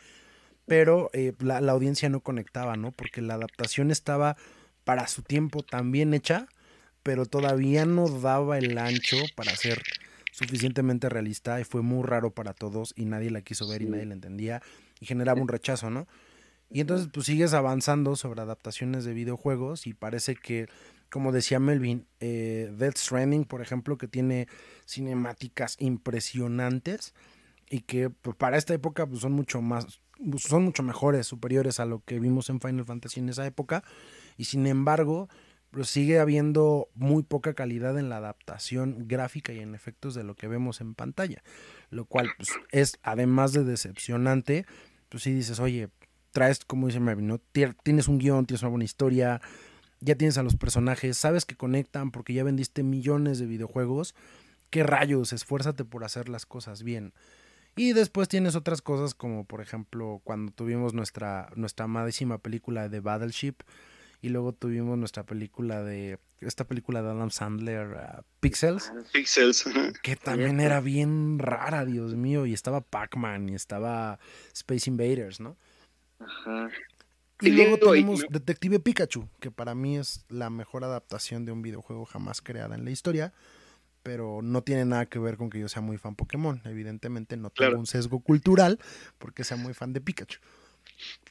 Pero eh, la, la, audiencia no conectaba, ¿no? Porque la adaptación estaba para su tiempo tan bien hecha, pero todavía no daba el ancho para hacer suficientemente realista y fue muy raro para todos y nadie la quiso ver y nadie la entendía y generaba un rechazo, ¿no? Y entonces pues sigues avanzando sobre adaptaciones de videojuegos y parece que, como decía Melvin, eh, Death Stranding, por ejemplo, que tiene cinemáticas impresionantes y que pues, para esta época pues, son mucho más, son mucho mejores, superiores a lo que vimos en Final Fantasy en esa época. Y sin embargo, pues sigue habiendo muy poca calidad en la adaptación gráfica y en efectos de lo que vemos en pantalla. Lo cual pues, es, además de decepcionante, pues sí dices, oye, traes, como dice Marvin, ¿no? tienes un guion, tienes una buena historia, ya tienes a los personajes, sabes que conectan porque ya vendiste millones de videojuegos. ¿Qué rayos? Esfuérzate por hacer las cosas bien. Y después tienes otras cosas como por ejemplo cuando tuvimos nuestra, nuestra amadísima película de Battleship y luego tuvimos nuestra película de esta película de Adam Sandler uh, Pixels Pixels que también era bien rara Dios mío y estaba Pac-Man y estaba Space Invaders no Ajá. Y luego tenemos Detective Pikachu que para mí es la mejor adaptación de un videojuego jamás creada en la historia pero no tiene nada que ver con que yo sea muy fan Pokémon. Evidentemente no tengo un sesgo cultural porque sea muy fan de Pikachu.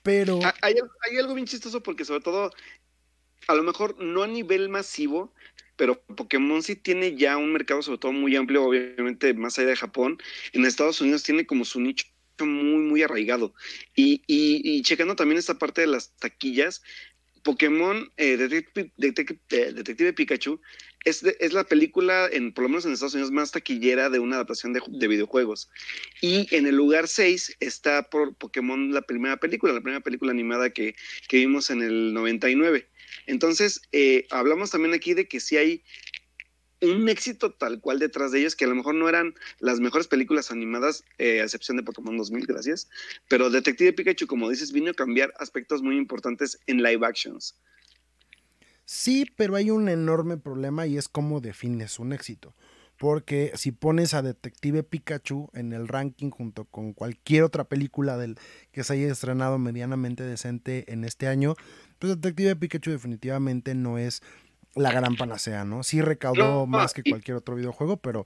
Pero... Ah, hay, algo bien chistoso porque sobre todo, a lo mejor no a nivel masivo, pero Pokémon sí tiene ya un mercado sobre todo muy amplio, obviamente más allá de Japón. En Estados Unidos tiene como su nicho muy, muy arraigado. Y, y, checando también esta parte de las taquillas, Pokémon eh, Detective, Detective, Pikachu es, es, la película, en, por lo menos en Estados Unidos, más taquillera de una adaptación de, videojuegos. Y en el lugar 6 está por Pokémon la primera película, la primera película animada que, que vimos en el 99. Entonces, eh, hablamos también aquí de que si hay un éxito tal cual detrás de ellos, que a lo mejor no eran las mejores películas animadas, eh, a excepción de Pokémon 2000, gracias, pero Detective Pikachu, como dices, vino a cambiar aspectos muy importantes en live actions. Sí, pero hay un enorme problema y es cómo defines un éxito. Porque si pones a Detective Pikachu en el ranking junto con cualquier otra película del que se haya estrenado medianamente decente en este año, pues Detective Pikachu definitivamente no es la gran panacea, ¿no? Sí recaudó más que cualquier otro videojuego, pero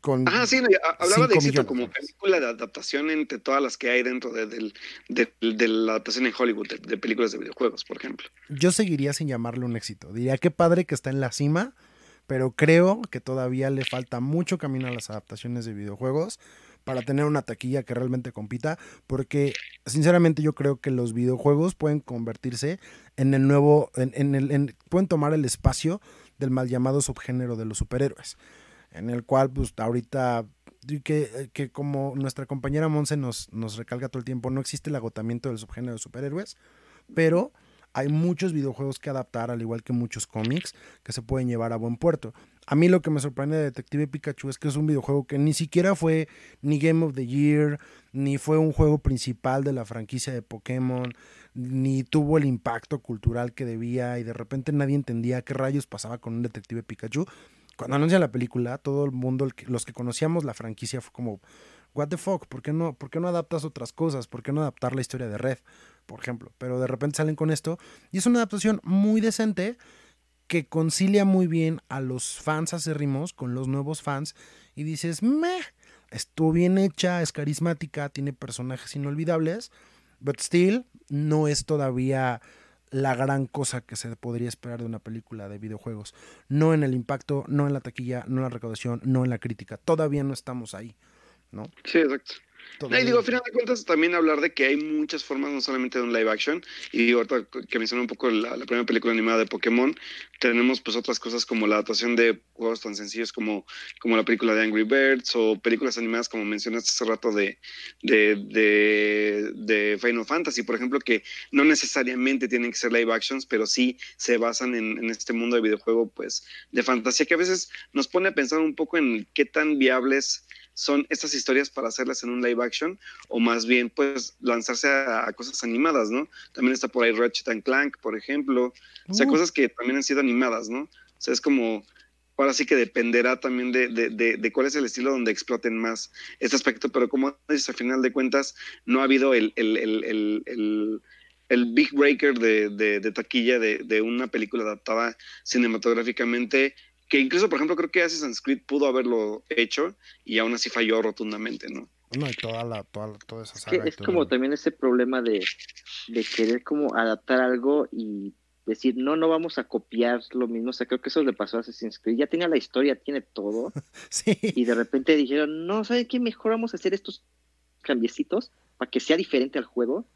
con. Ah, sí, hablaba de éxito como película de adaptación entre todas las que hay dentro de, la adaptación en Hollywood de, películas de videojuegos, por ejemplo. Yo seguiría sin llamarle un éxito. Diría que padre que está en la cima, pero creo que todavía le falta mucho camino a las adaptaciones de videojuegos para tener una taquilla que realmente compita, porque sinceramente yo creo que los videojuegos pueden convertirse en el nuevo, en, el, pueden tomar el espacio del mal llamado subgénero de los superhéroes, en el cual pues ahorita que, que, como nuestra compañera Monse nos, nos recalca todo el tiempo, no existe el agotamiento del subgénero de superhéroes, pero hay muchos videojuegos que adaptar, al igual que muchos cómics, que se pueden llevar a buen puerto. A mí lo que me sorprende de Detective Pikachu es que es un videojuego que ni siquiera fue ni Game of the Year, ni fue un juego principal de la franquicia de Pokémon, ni tuvo el impacto cultural que debía y de repente nadie entendía qué rayos pasaba con un Detective Pikachu. Cuando anuncia la película, todo el mundo, los que conocíamos la franquicia, fue como, what the fuck, ¿por qué no, por qué no adaptas otras cosas? ¿Por qué no adaptar la historia de Red? por ejemplo. Pero de repente salen con esto. Y es una adaptación muy decente que concilia muy bien a los fans acérrimos con los nuevos fans. Y dices, meh, estuvo bien hecha, es carismática, tiene personajes inolvidables. But still, no es todavía la gran cosa que se podría esperar de una película de videojuegos. No en el impacto, no en la taquilla, no en la recaudación, no en la crítica. Todavía no estamos ahí, ¿no? Sí, exacto. Y digo, a final de cuentas, también hablar de que hay muchas formas, no solamente de un live action. Y ahorita que mencioné un poco la, primera película animada de Pokémon, tenemos pues otras cosas como la adaptación de juegos tan sencillos como, como la película de Angry Birds o películas animadas como mencionaste hace rato de, de, de, Final Fantasy, por ejemplo, que no necesariamente tienen que ser live actions, pero sí se basan en, en este mundo de videojuego pues de fantasía que a veces nos pone a pensar un poco en qué tan viables son estas historias para hacerlas en un live action o más bien pues lanzarse a, cosas animadas, ¿no? También está por ahí Ratchet and Clank, por ejemplo, o sea, uh. cosas que también han sido animadas, ¿no? O sea, es como, ahora sí que dependerá también de, de, de, cuál es el estilo donde exploten más este aspecto, pero como dices, a final de cuentas, no ha habido el, el, el, el el big breaker de, de, de taquilla de, de, una película adaptada cinematográficamente que incluso, por ejemplo, creo que Assassin's Creed pudo haberlo hecho y aún así falló rotundamente, ¿no? No, y toda la, toda, toda esa Es, saga. que es como también ese problema de, de querer como adaptar algo y decir, no, no vamos a copiar lo mismo. O sea, creo que eso le pasó a Assassin's Creed. Ya tenía la historia, tiene todo. (laughs) Sí, Y de repente dijeron, no, ¿saben qué? Mejor vamos a hacer estos cambiecitos para que sea diferente al juego.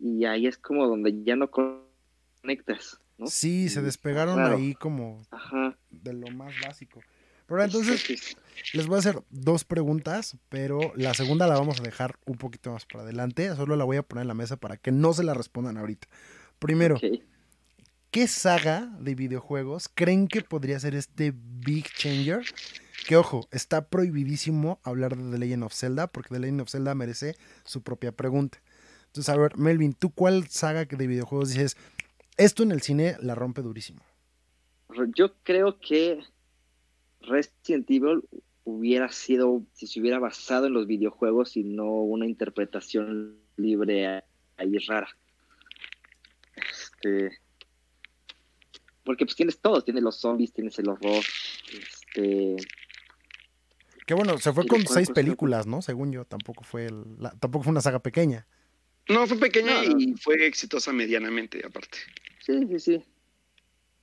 Y ahí es como donde ya no conectas, ¿no? sí, se Y- despegaron claro. ahí como Ajá. de lo más básico. Pero entonces, Les voy a hacer dos preguntas, pero la segunda la vamos a dejar un poquito más para adelante. Solo la voy a poner en la mesa para que no se la respondan ahorita. Primero. ¿qué saga de videojuegos creen que podría ser este Big Changer? Que ojo, está prohibidísimo hablar de The Legend of Zelda, porque The Legend of Zelda merece su propia pregunta. Entonces, a ver, Melvin, ¿tú cuál saga de videojuegos dices? Esto en el cine la rompe durísimo. Yo creo que Resident Evil hubiera sido, si se hubiera basado en los videojuegos y no una interpretación libre ahí rara. Este, porque pues tienes todo, tienes los zombies, tienes el horror, este, Que bueno, se fue con ¿cuál seis películas, ¿no? Según yo, tampoco fue, el- la- tampoco fue una saga pequeña. No, fue pequeña No, no. y fue exitosa medianamente, aparte. sí, sí, sí.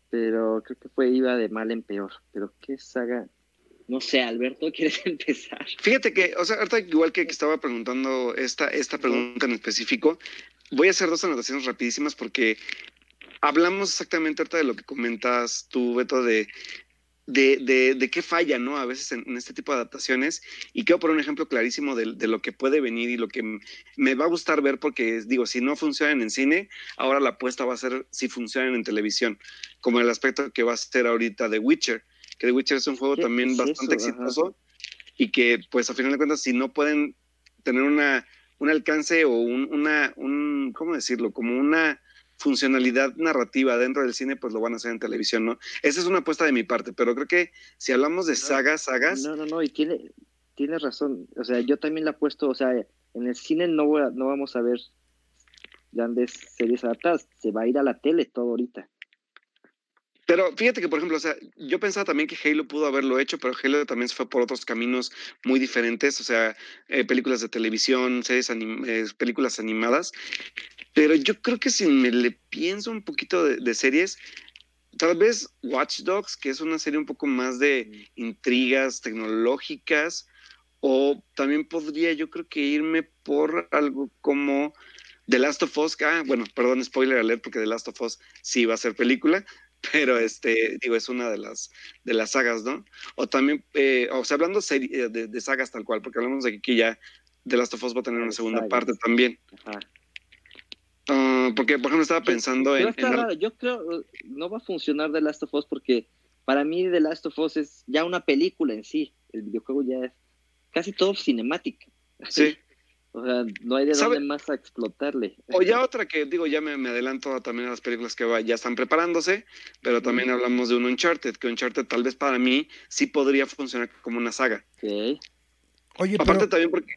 Pero creo que fue iba de mal en peor. Pero qué saga. No sé, Alberto, (laughs) ¿quieres empezar? Fíjate que, o sea, ahorita igual que, que estaba preguntando esta, esta pregunta en específico, voy a hacer dos anotaciones rapidísimas porque hablamos exactamente ahorita de lo que comentas tú, Beto, de, de, de, de qué falla, ¿no? A veces en, en este tipo de adaptaciones. Y quiero poner un ejemplo clarísimo de, de lo que puede venir y lo que me va a gustar ver porque, digo, si no funcionan en cine, ahora la apuesta va a ser si funcionan en televisión, como el aspecto que va a ser ahorita de Witcher, que The Witcher es un juego ¿Qué también es bastante eso? Ajá. exitoso y que pues a final de cuentas si no pueden tener una un alcance o un, una un cómo decirlo como una funcionalidad narrativa dentro del cine pues lo van a hacer en televisión no esa es una apuesta de mi parte pero creo que si hablamos de sagas sagas No, no, no, y tiene, tiene razón. O sea, yo también la he puesto, o sea, en el cine no, voy a- no vamos a ver grandes series adaptadas. Se va a ir a la tele todo ahorita. Pero fíjate que, por ejemplo, o sea, yo pensaba también que Halo pudo haberlo hecho, pero Halo también se fue por otros caminos muy diferentes, o sea, eh, películas de televisión, series, anim- eh, películas animadas. Pero yo creo que si me le pienso un poquito de, de series, tal vez Watch Dogs, que es una serie un poco más de intrigas tecnológicas, o también podría yo creo que irme por algo como The Last of Us, ah, bueno, perdón, spoiler alert, porque The Last of Us sí va a ser película, (laughs) pero este, digo, es una de las, de las sagas, ¿no? O también, eh, o sea, hablando eh, de, de sagas tal cual, porque hablamos de que aquí ya The Last of Us va a tener una segunda parte también. Ajá. Ah, porque, por ejemplo, estaba pensando en... está en- raro, yo creo, eh, no va a funcionar The Last of Us porque para mí The Last of Us es ya una película en sí. El videojuego ya es casi todo cinemática. (laughs) Sí. O sea, no hay de ¿Sabe? dónde más a explotarle. O ya otra que, digo, ya me, me adelanto a también a las películas que va- ya están preparándose, pero también hablamos de un Uncharted, que Uncharted tal vez para mí sí podría funcionar como una saga. Ok. Oye, Aparte pero también porque...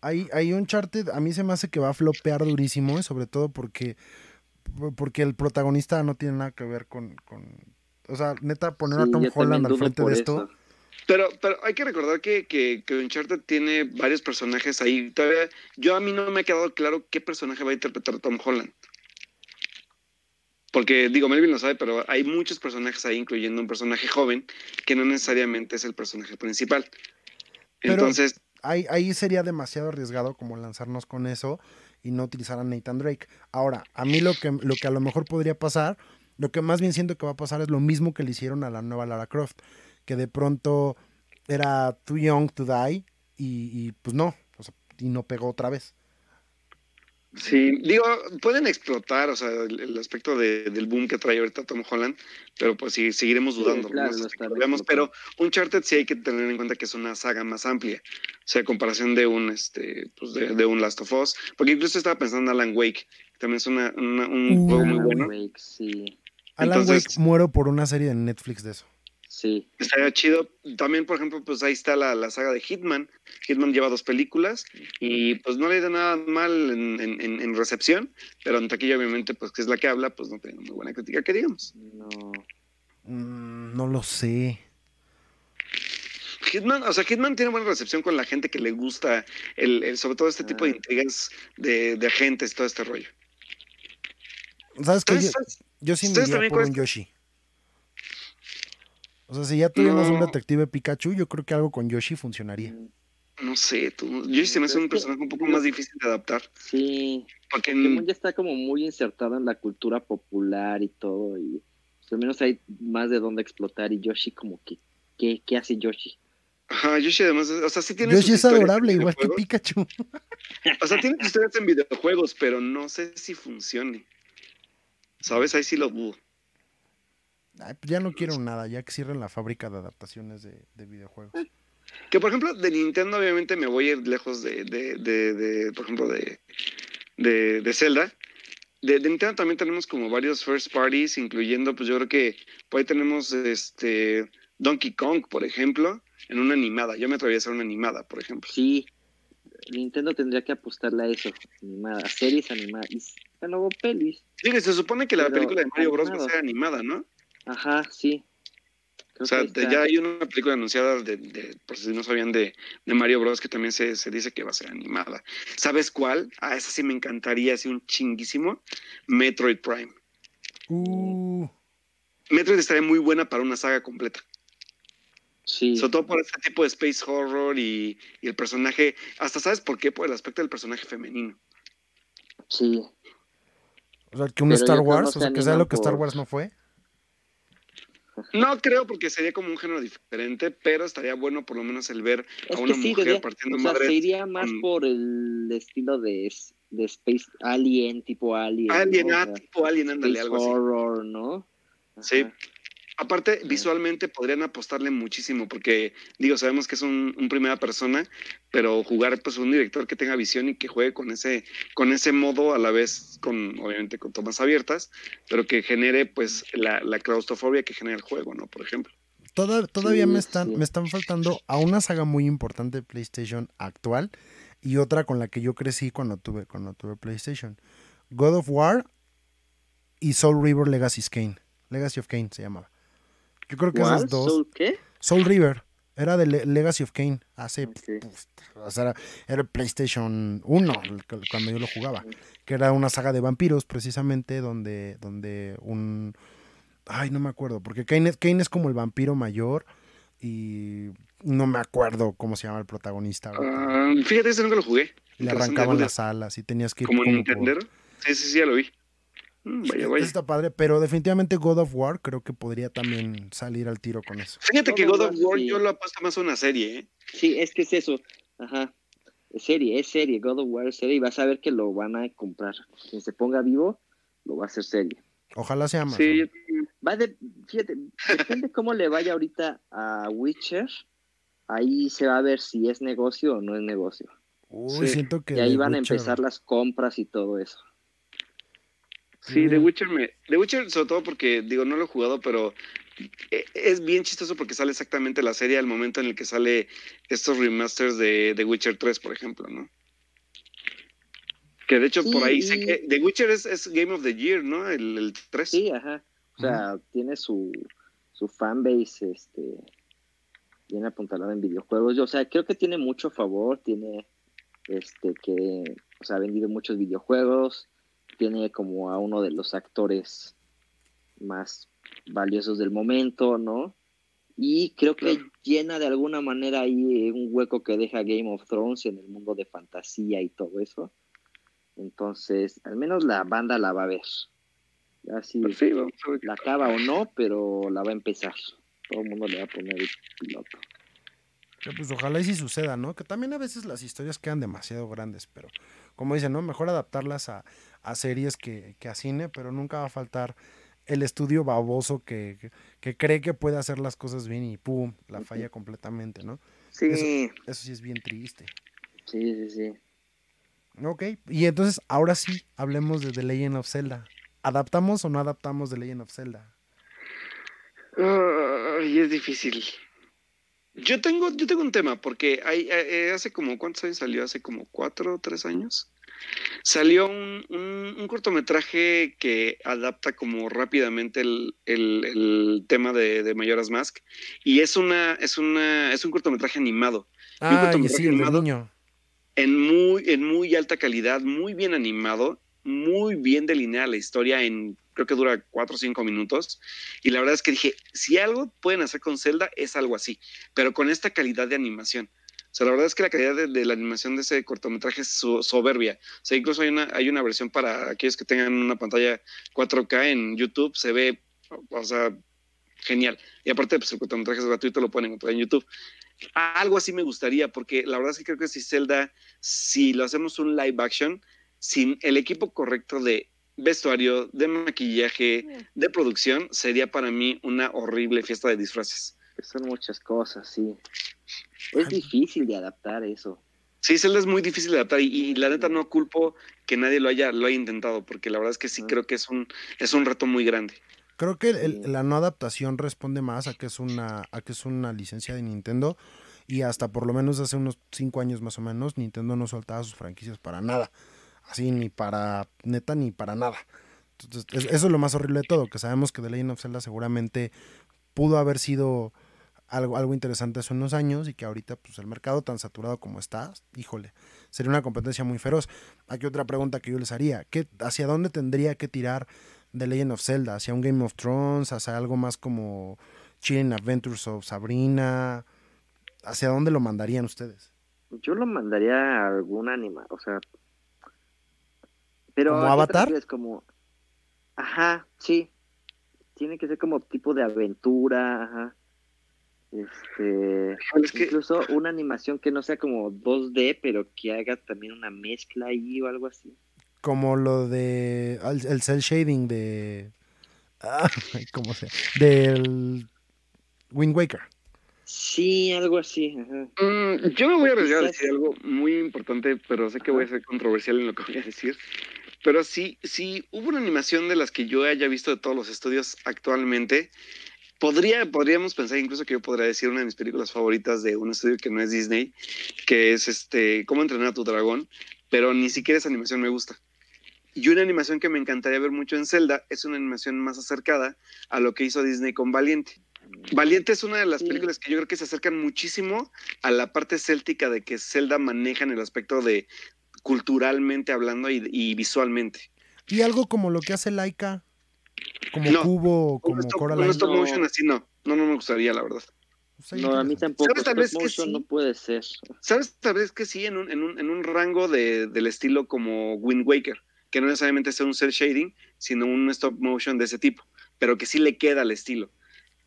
hay, hay Uncharted, a mí se me hace que va a flopear durísimo, sobre todo porque, porque el protagonista no tiene nada que ver con, con o sea, neta, poner a Tom Holland al frente de esto. eso. Pero, pero hay que recordar que, que, que Uncharted tiene varios personajes ahí. Todavía, yo a mí no me ha quedado claro qué personaje va a interpretar Tom Holland. Porque, digo, Melvin lo sabe, pero hay muchos personajes ahí, incluyendo un personaje joven, que no necesariamente es el personaje principal. Pero- Entonces, Ahí, ahí sería demasiado arriesgado como lanzarnos con eso y no utilizar a Nathan Drake. Ahora, a mí lo que, lo que a lo mejor podría pasar, lo que más bien siento que va a pasar es lo mismo que le hicieron a la nueva Lara Croft, que de pronto era too young to die y, y, pues no, o sea, y no pegó otra vez. Sí, digo, pueden explotar, o sea, el, el aspecto de- del boom que trae ahorita Tom Holland, pero pues sí, seguiremos Sí, dudando. claro, lo veamos, pero. Uncharted sí hay que tener en cuenta que es una saga más amplia, o sea, a comparación de un, este, pues de, de un Last of Us, porque incluso estaba pensando en Alan Wake, que también es una, una- un Uh. juego muy Alan bueno. Wake, sí, Alan Entonces- Wake muero por una serie de Netflix de eso. Sí. Estaría chido. También, por ejemplo, pues ahí está la, la saga de Hitman. Hitman lleva dos películas y pues no le ido nada mal en, en- recepción, pero en taquilla obviamente, pues que es la que habla, pues no tiene muy buena crítica que digamos. No. Mm, no lo sé. Hitman, o sea, Hitman tiene buena recepción con la gente que le gusta el, el- sobre todo este tipo de Ah. intrigas de, de agentes, todo este rollo. ¿Sabes qué? Yo, ¿Sabes- yo sí me ¿Ustedes iría por un? Yoshi. O sea, si ya tuvimos un detective Pikachu, yo creo que algo con Yoshi funcionaría. No sé, tú, yo se me hace un personaje un poco más difícil de adaptar. Sí, Porque Pokémon ya está como muy insertado en la cultura popular y todo, y pues, al menos hay más de dónde explotar, y Yoshi como que, ¿qué, qué hace Yoshi? ajá, Yoshi además, o sea, sí tiene Yoshi es adorable, igual que. Pikachu. (laughs) O sea, tiene historias en videojuegos, pero no sé si funcione. ¿Sabes? Ahí sí lo dudo. Ay, pues ya no quiero nada, ya que cierren la fábrica de adaptaciones de, de videojuegos. Que por ejemplo, de Nintendo, obviamente me voy a ir lejos de, de, de, de, por ejemplo, de, de, de Zelda. De, de Nintendo también tenemos como varios first parties, incluyendo, pues yo creo que por ahí tenemos este Donkey Kong, por ejemplo, en una animada. Yo me atrevería a hacer una animada, por ejemplo. Sí, Nintendo tendría que apostarle a eso, animadas, series animadas, y bueno, o pelis, Fíjate, se supone que la Pero película de Mario Bros va a ser animada, ¿no? Ajá, sí. Creo O sea, está. ya hay una película anunciada de, de- por si no sabían, de, de Mario Bros. que también se, se dice que va a ser animada. ¿Sabes cuál? Ah, esa sí me encantaría, así un chinguísimo. Metroid Prime. Uh, Metroid estaría muy buena para una saga completa. Sí, Sobre todo por este tipo de space horror y, y el personaje. Hasta sabes por qué? Por el aspecto del personaje femenino. sí, o sea, que un Pero Star Wars, no o se sea, que sea lo que Star Wars no fue. No creo porque sería como un género diferente, pero estaría bueno por lo menos el ver es a una que sí, mujer debería- partiendo o sea, madres se iría más por el estilo de, de Space Alien, tipo Alien. Alien, ¿no? Ah, tipo Alien, ándale, algo así. horror, ¿no? Sí. Aparte, Sí. visualmente podrían apostarle muchísimo, porque, digo, sabemos que es un, un primera persona, pero jugar pues un director que tenga visión y que juegue con ese, con ese modo, a la vez con, obviamente, con tomas abiertas, pero que genere pues la, la claustrofobia que genera el juego, ¿no? Por ejemplo. Toda- todavía Sí, me están, sí. me están faltando a una saga muy importante de PlayStation actual y otra con la que yo crecí cuando tuve, cuando tuve PlayStation. God of War y Soul River Legacy of Kane. Legacy of Kane se llamaba. Yo creo que ¿Cuál? esas dos. ¿Soul qué? Soul River. Era de Le- Legacy of Kane. Hace. Ok. o sea, era, el PlayStation 1 el que- cuando yo lo jugaba. Que era una saga de vampiros, precisamente, donde, donde un. Ay, no me acuerdo. Porque Kane, es- Kane es como el vampiro mayor. Y no me acuerdo cómo se llama el protagonista. Ah, fíjate, ese nunca lo jugué. Le arrancaban las alas y tenías que ir Como como por- Nintendo. Sí, sí, sí, ya lo vi. Mm, vaya. Está padre, pero definitivamente God of War creo que podría también salir al tiro con eso. Fíjate que God of War, sí. yo lo apuesto más a una serie, ¿eh? Sí, es que es eso. Ajá. Es serie, es serie. God of War es serie y vas a ver que lo van a comprar. Quien se ponga vivo, lo va a hacer serie. Ojalá sea más. Sí, Va de, fíjate, depende cómo le vaya ahorita a Witcher. Ahí se va a ver si es negocio o no es negocio. Uy, Sí. siento que. Y ahí van a empezar las compras y todo eso. Sí, The. Witcher me. The Witcher, sobre todo porque, digo, no lo he jugado, pero e- es bien chistoso porque sale exactamente la serie al momento en el que sale estos remasters de The Witcher 3, por ejemplo, ¿no? Que de hecho por ahí sé que The Witcher es, es Game of the Year, ¿no? El, el 3. Sí, ajá. O sea, tiene su, su fanbase este, bien apuntalada en videojuegos. Yo, o sea, creo que tiene mucho favor, tiene este que, o sea, ha vendido muchos videojuegos, tiene como a uno de los actores más valiosos del momento, ¿no? Y creo que Claro. llena de alguna manera ahí un hueco que deja Game of Thrones en el mundo de fantasía y todo eso. Entonces, al menos la banda la va a ver. Ya si Pues sí, vamos a ver qué la acaba o no, pero la va a empezar. Todo el mundo le va a poner el piloto. Que, pues ojalá y sí suceda, ¿no? Que también a veces las historias quedan demasiado grandes, pero como dicen, ¿no? Mejor adaptarlas a, a series que, que a cine, pero nunca va a faltar el estudio baboso que, que, que cree que puede hacer las cosas bien y ¡pum! la falla completamente, ¿no? Sí, Eso- Eso sí es bien triste. sí, sí, sí. Ok, y entonces ahora sí hablemos de The Legend of Zelda. ¿Adaptamos o no adaptamos The Legend of Zelda? Ay, es difícil. Yo tengo, yo tengo un tema, porque hay, eh, hace como, ¿cuántos años salió? Hace como cuatro o tres años. salió un, cortometraje que adapta como rápidamente el, tema de, de, Mayoras Mask y es una es una es un cortometraje animado. Ah, sí, niño. En muy en muy alta calidad, muy bien animado, muy bien delineada la historia en creo que dura cuatro o cinco minutos. Y la verdad es que dije, si algo pueden hacer con Zelda es algo así, pero con esta calidad de animación. O sea, la verdad es que la calidad de, la animación de ese cortometraje es soberbia. O sea, incluso hay una, hay una versión para aquellos que tengan una pantalla 4K en YouTube, se ve, o sea, genial. Y aparte, pues el cortometraje es gratuito, lo pueden encontrar en YouTube. Algo así me gustaría, porque la verdad es que creo que si Zelda, si lo hacemos un live action, sin el equipo correcto de vestuario, de maquillaje, de producción, sería para mí una horrible fiesta de disfraces. Son muchas cosas, sí. Es difícil de adaptar eso. Sí, Zelda es muy difícil de adaptar y, la neta no culpo que nadie lo haya, lo haya intentado, porque la verdad es que sí creo que es un, es un reto muy grande. Creo que la no adaptación responde más a que es una, a que es una licencia de Nintendo y hasta por lo menos hace unos cinco años más o menos Nintendo no soltaba sus franquicias para nada, así ni para neta ni para nada. Entonces, eso es lo más horrible de todo, que sabemos que The Legend of Zelda seguramente pudo haber sido algo, algo interesante hace unos años y que ahorita pues el mercado tan saturado como está, híjole, sería una competencia muy feroz. Aquí otra pregunta que yo les haría, ¿qué, ¿hacia dónde tendría que tirar The Legend of Zelda? ¿Hacia un Game of Thrones? ¿Hacia algo más como Chilling Adventures of Sabrina? ¿Hacia dónde lo mandarían ustedes? Yo lo mandaría a algún animal, o sea... Pero ¿Como Avatar? Es como... Ajá, sí. Tiene que ser como tipo de aventura, ajá este, incluso una animación que no sea como 2D, pero que haga también una mezcla ahí o algo así. Como lo de el, cel shading de ah, (laughs) ¿cómo se? del Wind Waker. Sí, algo así. Mm, yo me voy a arriesgar a decir algo muy importante, pero sé que voy a ser controversial en lo que voy a decir. Pero sí, sí, hubo una animación de las que yo haya visto de todos los estudios actualmente Podría, podríamos pensar incluso que yo podría decir una de mis películas favoritas de un estudio que no es Disney, que es este Cómo entrenar a tu dragón, pero ni siquiera esa animación me gusta. Y una animación que me encantaría ver mucho en Zelda es una animación más acercada a lo que hizo Disney con Valiente. Valiente es una de las películas que yo creo que se acercan muchísimo a la parte céltica de que Zelda maneja en el aspecto de culturalmente hablando y, y visualmente. Y algo como lo que hace Laika como cubo, como stop, Coraline. stop motion así no. No, no me gustaría, la verdad. No, a mí tampoco. ¿Sabes tal vez que sí? no puede ser. ¿Sabes tal vez que sí? En un, en un, en un rango de, del estilo como Wind Waker, que no necesariamente sea un cel shading, sino un stop motion de ese tipo, pero que sí le queda al estilo.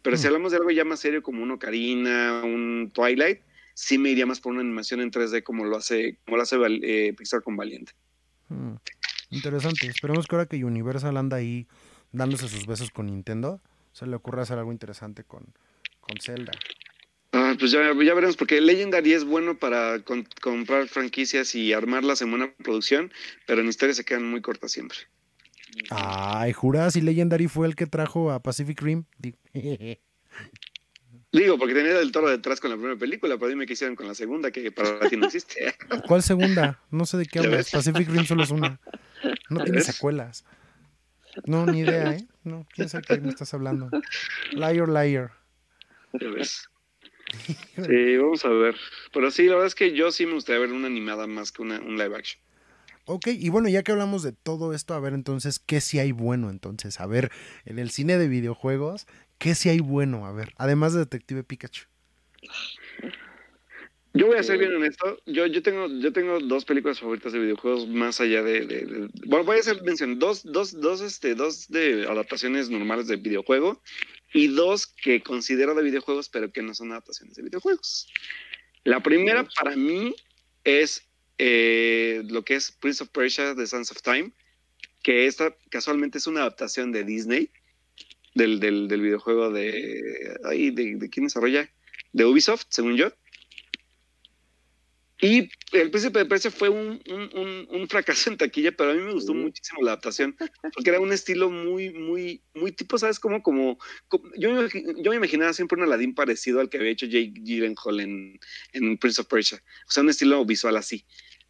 Pero si mm. hablamos de algo ya más serio como un Ocarina, un Twilight, sí me iría más por una animación en 3D como lo hace, como lo hace eh, Pixar con Valiente. Mm. Interesante. Esperemos que ahora que Universal anda ahí dándose sus besos con Nintendo, se le ocurre hacer algo interesante con, con Zelda. Ah, pues ya, ya, veremos, porque Legendary es bueno para comprar franquicias y armarlas en buena producción, pero en historia se quedan muy cortas siempre. Ay, ¿juras? ¿Y Legendary fue el que trajo a Pacific Rim? (laughs) Digo, porque tenía el toro detrás con la primera película, pero dime qué hicieron con la segunda, que para ti no existe. (laughs) ¿Cuál segunda? No sé de qué hablas. Pacific Rim solo es una. No tiene secuelas. No, ni idea, ¿eh? No, quién sabe qué me estás hablando. Liar, liar. (laughs) Sí, vamos a ver. Pero sí, la verdad es que yo sí me gustaría ver una animada más que una, un live action. Ok, y bueno, ya que hablamos de todo esto, a ver entonces, ¿qué sí hay bueno entonces? A ver, en el cine de videojuegos, ¿qué sí hay bueno? A ver, además de Detective Pikachu. Yo voy a ser bien honesto. Yo, yo, tengo, yo tengo dos películas favoritas de videojuegos más allá de. bueno, voy a hacer mención: dos, dos, dos, este, dos de adaptaciones normales de videojuego y dos que considero de videojuegos, pero que no son adaptaciones de videojuegos. La primera para mí es eh, lo que es Prince of Persia: The Sands of Time, que esta casualmente es una adaptación de Disney, del, del, del videojuego de, ay, de. ¿De quién desarrolla? De Ubisoft, según yo. Y El Príncipe de Persia fue un, fracaso en taquilla, pero a mí me gustó muchísimo la adaptación, porque era un estilo muy, muy, muy tipo, ¿sabes? Como, como, yo, me, yo me imaginaba siempre un Aladdin parecido al que había hecho Jake Gyllenhaal en, en Prince of Persia, o sea, un estilo visual así.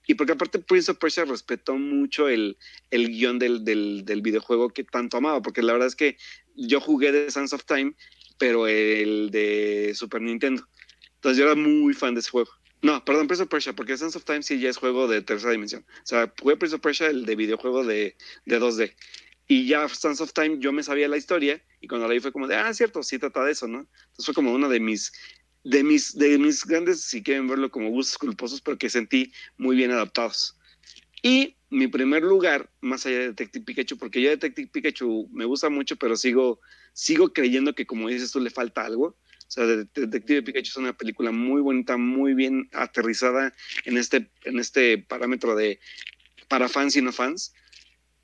y porque aparte Prince of Persia respetó mucho el, el guion del, del, del, videojuego que tanto amaba, porque la verdad es que yo jugué de Sands of Time, pero el de Super Nintendo. Entonces yo era muy fan de ese juego. No, perdón, Prince of Persia, porque Sands of Time sí ya es juego de tercera dimensión. O sea, jugué Prince of Persia, el de videojuego de, de 2D. Y ya Sands of Time yo me sabía la historia y cuando la vi fue como de, ah, cierto, sí trata de eso, ¿no? Entonces fue como uno de mis, de mis, de mis grandes, si quieren verlo como gustos culposos, pero que sentí muy bien adaptados. Y mi primer lugar, más allá de Detective Pikachu, porque yo Detective Pikachu me gusta mucho, pero sigo, sigo creyendo que como dices tú le falta algo. O sea, Detective Pikachu es una película muy bonita, muy bien aterrizada en este, en este parámetro de para fans y no fans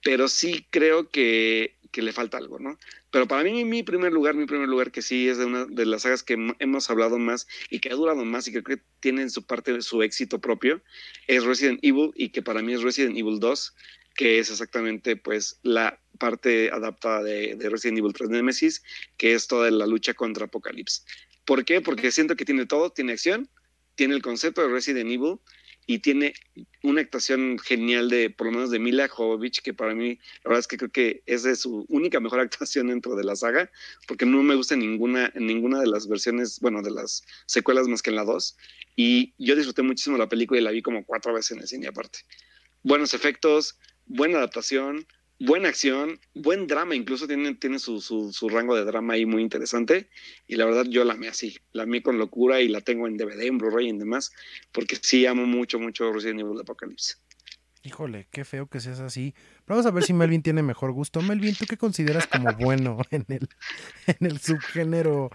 pero sí creo que, que, le falta algo, ¿no? Pero para mí, mi primer lugar, mi primer lugar, que sí es de una de las sagas que hemos hablado más y que ha durado más y que creo que tiene su parte su éxito propio, es Resident Evil y que para mí es Resident Evil 2, que es exactamente pues la parte adaptada de, de Resident Evil 3 Nemesis, que es toda la lucha contra Apocalipsis. ¿Por qué? Porque siento que tiene todo, tiene acción, tiene el concepto de Resident Evil y tiene una actuación genial de, por lo menos de Mila Jovovich, que para mí, la verdad es que creo que es de su única mejor (laughs) actuación dentro de la saga, porque no me gusta ninguna, ninguna de las versiones, bueno, de las secuelas más que en la 2. Y yo disfruté muchísimo la película y la vi como cuatro veces en el cine aparte. Buenos efectos, buena adaptación, buena acción, buen drama, incluso tiene, tiene su, su, su, rango de drama ahí muy interesante. Y la verdad, yo la amé así, la amé con locura y la tengo en DVD, en Blu-ray y demás, porque sí amo mucho, mucho Resident Evil Apocalypse. Híjole, qué feo que seas así. vamos a ver si Melvin tiene mejor gusto. Melvin, ¿tú qué consideras como bueno (laughs) en el, en el subgénero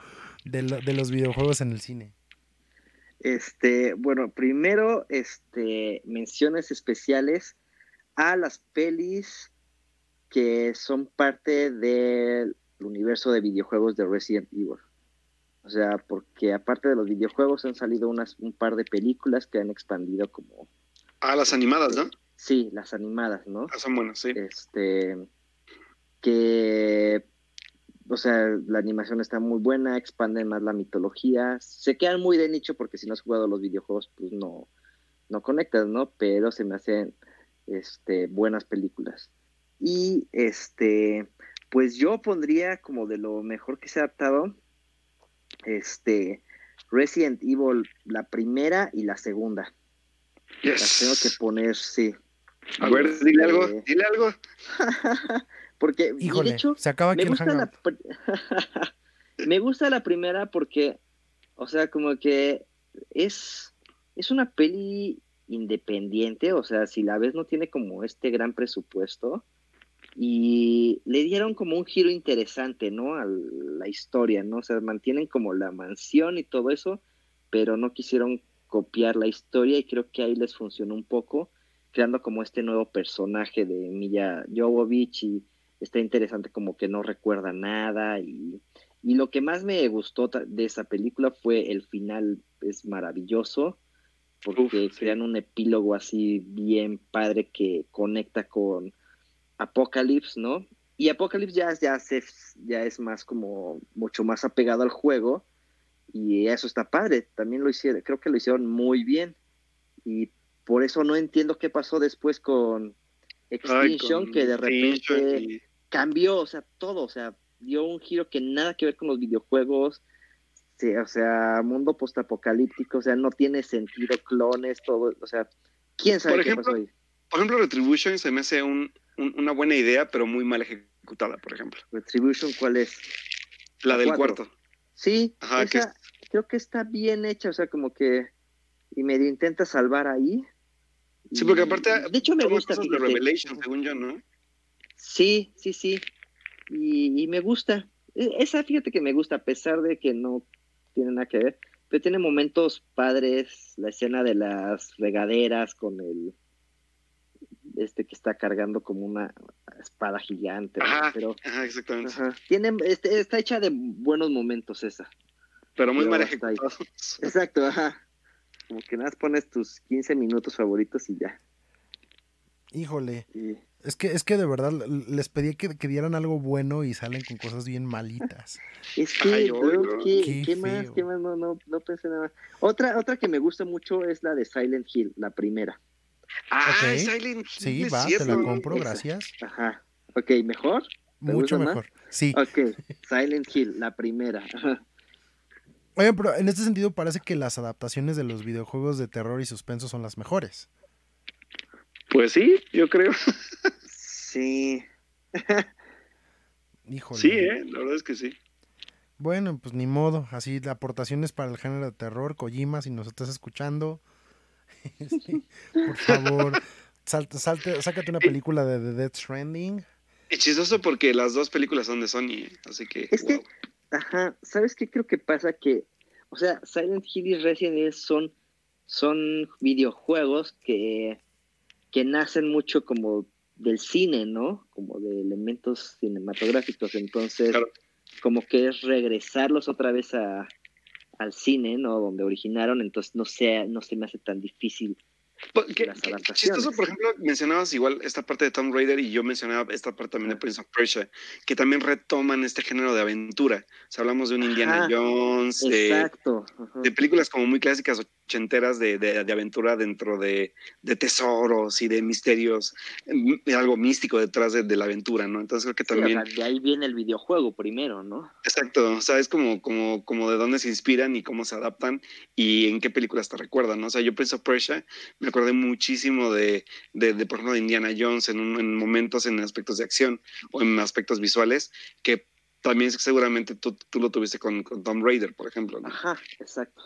de, lo, de los videojuegos en el cine? Este, bueno, primero, este, menciones especiales a las pelis que son parte del universo de videojuegos de Resident Evil. O sea, porque aparte de los videojuegos han salido unas, un par de películas que han expandido como... Ah, las animadas, ¿no? Sí, las animadas, ¿no? Ah, son buenas, sí. Este, que, o sea, la animación está muy buena, expanden más la mitología, se quedan muy de nicho porque si no has jugado los videojuegos, pues no, no conectas, ¿no? Pero se me hacen este, buenas películas. Y este, pues yo pondría como de lo mejor que se ha adaptado, este, Resident Evil, la primera y la segunda. Las tengo que poner, sí. A ver, dile algo, este, dile algo. (laughs) porque, de hecho, se acaba me gusta, la, (laughs) me gusta la primera porque, o sea, como que es, es una peli independiente, o sea, si la ves no tiene como este gran presupuesto, y le dieron como un giro interesante, ¿no? A la historia, ¿no? O sea, mantienen como la mansión y todo eso, pero no quisieron copiar la historia y creo que ahí les funcionó un poco, creando como este nuevo personaje de Milla Jovovich y está interesante como que no recuerda nada y, y lo que más me gustó de esa película fue el final, es maravilloso, porque crean un epílogo así bien padre que conecta con Apocalypse, ¿no? Y Apocalypse ya, ya, ya es más como mucho más apegado al juego y eso está padre. También lo hicieron, creo que lo hicieron muy bien y por eso no entiendo qué pasó después con Extinction, que de repente cambió, o sea, todo, o sea, dio un giro que nada que ver con los videojuegos. o sea, mundo postapocalíptico, o sea, no tiene sentido, clones, todo, o sea, quién sabe qué pasó ahí. Por ejemplo, Retribution se me hace un, una buena idea, pero muy mal ejecutada, por ejemplo. Retribution, ¿cuál es? La, del cuarto. Sí, creo que está bien hecha, o sea, como que y medio intenta salvar ahí. Sí, porque aparte. De hecho, me gusta. De Revelation, según yo, ¿no? Sí, sí, sí. Y, y, me gusta. E, esa, fíjate que me gusta, a pesar de que no tiene nada que ver. Pero tiene momentos padres. La escena de las regaderas con el este que está cargando como una espada gigante. pero, exactamente. Tiene, este, está hecha de buenos momentos esa. Pero muy mal (laughs) Exacto, ajá. Como que nada más pones tus 15 minutos favoritos y ya. Híjole. Es que, es que de verdad les pedí que, que, dieran algo bueno y salen con cosas bien malitas. (laughs) Es que, ¿qué, más? ¿Qué más? No, no, no pensé nada. Otra, otra que me gusta mucho es la de Silent Hill, la primera. Ah, Ok. Silent Hill. Sí, es va, te la cierto. compro, gracias. Ajá. Ok, ¿mejor? ¿Te Mucho gusta más? mejor. Sí. Ok, Silent Hill, la primera. Ajá. (laughs) Oye, pero en este sentido parece que las adaptaciones de los videojuegos de terror y suspenso son las mejores. Pues sí, yo creo. (laughs) Sí. (laughs) Híjole. Sí, ¿eh? La verdad es que sí. Bueno, pues ni modo. Así, la aportaciones para el género de terror. Kojima, si nos estás escuchando, (laughs) este, por favor, salte, salte- sácate una película de The Death Stranding. Y chistoso porque las dos películas son de Sony, así que... Es que, ajá, ¿sabes qué creo que pasa? Que, o sea, Silent Hill y Resident Evil son, son videojuegos que, que nacen mucho como del cine, ¿no? Como de elementos cinematográficos. Entonces, Claro. como que es regresarlos otra vez a, al cine, ¿no? Donde originaron, entonces no, sea, no se me hace tan difícil. Pues, las adaptaciones. chistoso, por ejemplo, mencionabas igual esta parte de Tomb Raider y yo mencionaba esta parte también de Prince of Persia, que también retoman este género de aventura. O sea, hablamos de un Indiana Ajá. Jones, de, de películas como muy clásicas ochenteras de, de, de aventura dentro de, de tesoros y de misterios, mm, de algo místico detrás de, la aventura, ¿no? Entonces creo que Sí, o también... sea, de ahí viene el videojuego primero, ¿no? Exacto, o sea, es como, como, como de dónde se inspiran y cómo se adaptan y en qué películas te recuerdan, ¿no? O sea, yo of Persia me acordé muchísimo de, de, por ejemplo, de Indiana Jones en, un- en momentos, en aspectos de acción o en aspectos visuales, que también seguramente tú, tú lo tuviste con, con Tomb Raider, por ejemplo, ¿no? Ajá, exacto.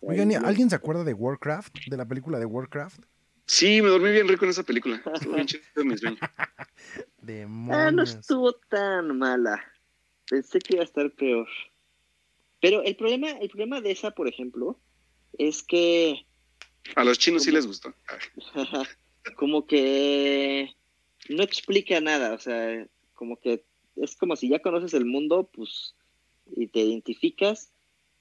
Oigan, ¿y Ahí- ¿alguien se acuerda de Warcraft? De la película de Warcraft. Sí, me dormí bien rico en esa película. Estuvo bien chido mi sueño. Demonios. Ah, no estuvo tan mala. Pensé que iba a estar peor. Pero el problema, el problema de esa, por ejemplo, es que A los chinos sí les gustó. (laughs) (laughs) como que no explica nada, o sea, como que es como si ya conoces el mundo, pues, y te identificas,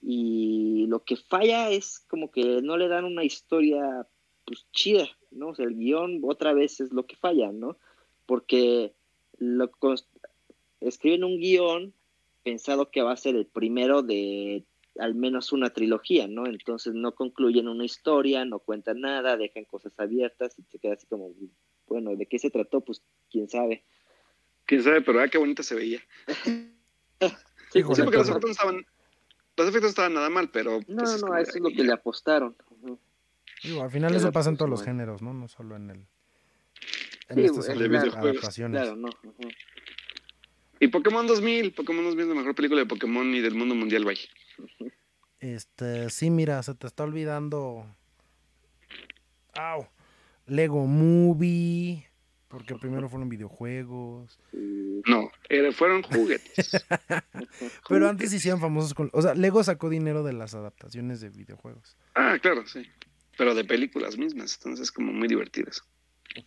y lo que falla es como que no le dan una historia, pues, chida, ¿no? O sea, el guion otra vez es lo que falla, ¿no? Porque lo escriben un guion pensado que va a ser el primero de al menos una trilogía, ¿no? Entonces no concluyen una historia, no cuentan nada, dejan cosas abiertas y se queda así como, bueno, ¿de qué se trató? Pues quién sabe. Quién sabe, pero ah, qué bonita se veía. (laughs) Sí, Sí, porque los estaban, los efectos estaban nada mal, pero... No, pues, no, no, eso es lo que le apostaron. Digo, al final eso pasa en todos los géneros, ¿no? No solo en el. En Sí, estas claro. adaptaciones. Claro, no. Y Pokémon 2000, Pokémon 2000 es la mejor película de Pokémon y del mundo mundial, bye. Este, sí, mira, se te está olvidando. Au. Lego Movie. Porque primero fueron videojuegos. Sí. No, era- fueron juguetes. (laughs) Pero antes hicieron famosos con. O sea, Lego sacó dinero de las adaptaciones de videojuegos. ah, claro, sí. Pero de películas mismas, entonces como muy divertidas.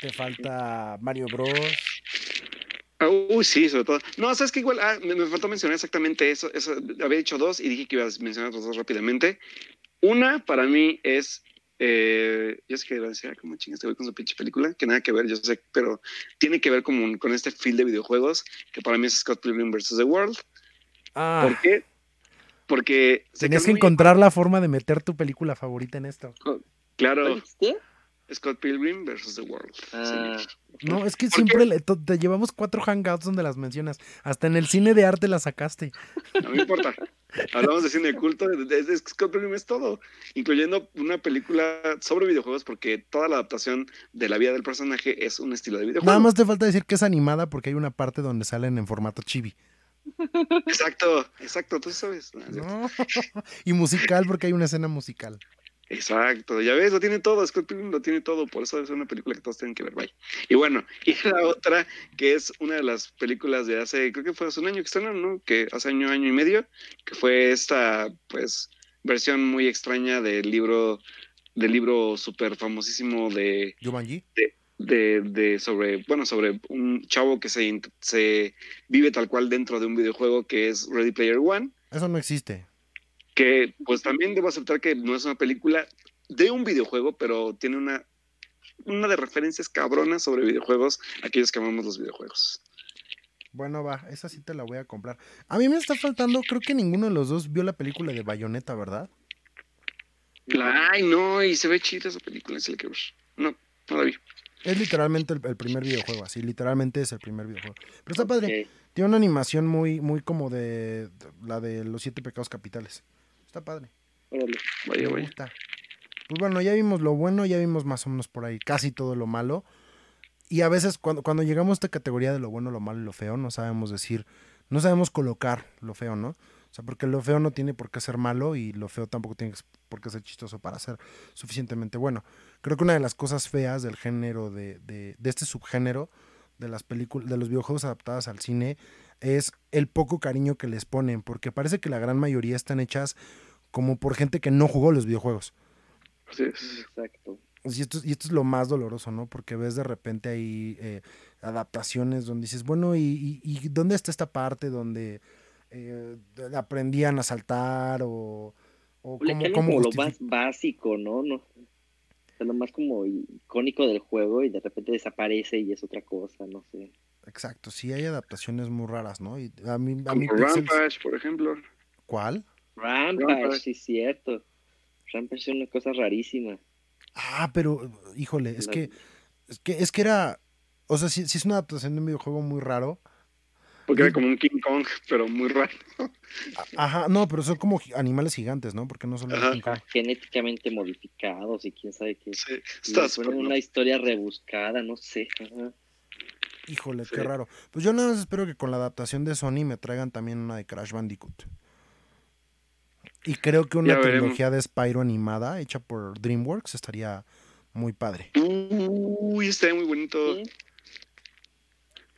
Te falta Mario Bros. Ah, uy, sí, sobre todo. No, sabes que igual, ah, me, me faltó mencionar exactamente eso, eso. Había dicho dos y dije que iba a mencionar otros dos rápidamente. Una, para mí, es. Eh, yo sé que iba a decir, ¿cómo chingas te voy con su pinche película? Que nada que ver, yo sé, pero tiene que ver como con este feel de videojuegos, que para mí es Scott Pilgrim vs. The World. Ah, ¿Por qué? Porque. tenías que muy- encontrar la forma de meter tu película favorita en esto. ¿Cuál Claro, dijiste? Scott Pilgrim vs. The World. Ah. No, es que ¿Por siempre le- to- te llevamos cuatro hangouts donde las mencionas. Hasta en el cine de arte las sacaste. No me importa. Hablamos de cine de culto, de- de Scott Pilgrim es todo, incluyendo una película sobre videojuegos, porque toda la adaptación de la vida del personaje es un estilo de videojuego. Nada más te falta decir que es animada porque hay una parte donde salen en formato chibi. Exacto, exacto, tú sabes. No. (laughs) y musical porque hay una escena musical. Exacto, ya ves, lo tiene todo, Scott Pilgrim lo tiene todo, por eso es una película que todos tienen que ver, bye. Y bueno, (laughs) y la otra, que es una de las películas de hace, creo que fue hace un año que estrenaron, ¿no? Que hace año, año y medio, que fue esta, pues, versión muy extraña del libro, del libro súper famosísimo de, Jumanji. de, de sobre, bueno, sobre un chavo que se, se vive tal cual dentro de un videojuego que es Ready Player One Eso no existe. Que pues también debo aceptar que no es una película de un videojuego, pero tiene una, una de referencias cabronas sobre videojuegos, aquellos que amamos los videojuegos. Bueno, va, esa sí te la voy a comprar. A mí me está faltando, creo que ninguno de los dos vio la película de Bayonetta, ¿verdad? Ay, no, y se ve chida esa película, es el que. No, no la vi. Es literalmente el, el primer videojuego, así, literalmente es el primer videojuego. Pero está padre. Tiene una animación muy, muy como de, de la de los siete pecados capitales. Está padre. Órale. Vaya, Me vaya. gusta. Pues bueno, ya vimos lo bueno, ya vimos más o menos por ahí casi todo lo malo. Y a veces cuando, cuando llegamos a esta categoría de lo bueno, lo malo y lo feo, no sabemos decir, no sabemos colocar lo feo, ¿no? O sea, porque lo feo no tiene por qué ser malo y lo feo tampoco tiene por qué ser chistoso para ser suficientemente bueno. Creo que una de las cosas feas del género, de, de, de este subgénero, de las películas, de los videojuegos adaptados al cine, es el poco cariño que les ponen, porque parece que la gran mayoría están hechas como por gente que no jugó los videojuegos. Es. Exacto. Y esto, y esto es lo más doloroso, ¿no? Porque ves de repente ahí eh, adaptaciones donde dices, bueno, ¿y, y, y dónde está esta parte donde eh, aprendían a saltar o, o Le cómo, cambian cómo como lo más básico, ¿no? no o sea, lo más como icónico del juego y de repente desaparece y es otra cosa, no sé. Exacto, sí hay adaptaciones muy raras, ¿no? Y a mí, a mí Como Pixels- Rampage, por ejemplo. ¿Cuál? Rampage, Rampage. sí, cierto. Rampage es una cosa rarísima. Ah, pero, híjole, es La- que, es que, es que era, o sea, sí, sí es una adaptación de un videojuego muy raro. Porque era como un King Kong, pero muy raro. Ajá, no, pero son como animales gigantes, ¿no? Porque no son Ajá. King Kong. Genéticamente modificados y quién sabe qué. Sí, está una historia rebuscada, no sé. Ajá. Híjole, Sí. qué raro. Pues yo nada más espero que con la adaptación de Sony me traigan también una de Crash Bandicoot. Y creo que una Ya veremos. trilogía de Spyro animada hecha por DreamWorks estaría muy padre. Uy, está muy bonito. Sí.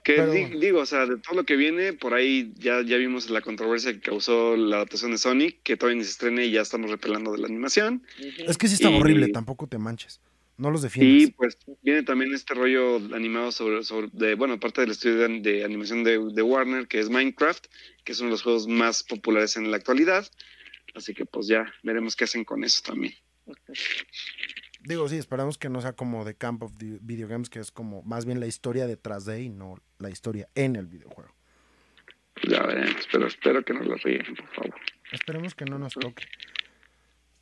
Que Pero di- bueno. digo, o sea, de todo lo que viene, por ahí ya, ya vimos la controversia que causó la adaptación de Sonic, que todavía ni se estrena y ya estamos repelando de la animación. Es que sí está Y- horrible, tampoco te manches. No los Y defiendas. pues viene también este rollo animado sobre, sobre de, bueno, parte del estudio de, de animación de, de Warner, que es Minecraft, que es uno de los juegos más populares en la actualidad. Así que pues ya veremos qué hacen con eso también. Digo, sí, esperamos que no sea como The Camp of the Video Games, que es como más bien la historia detrás de y no la historia en el videojuego. Ya veremos, pero espero que no lo ríen, por favor. Esperemos que no nos toque.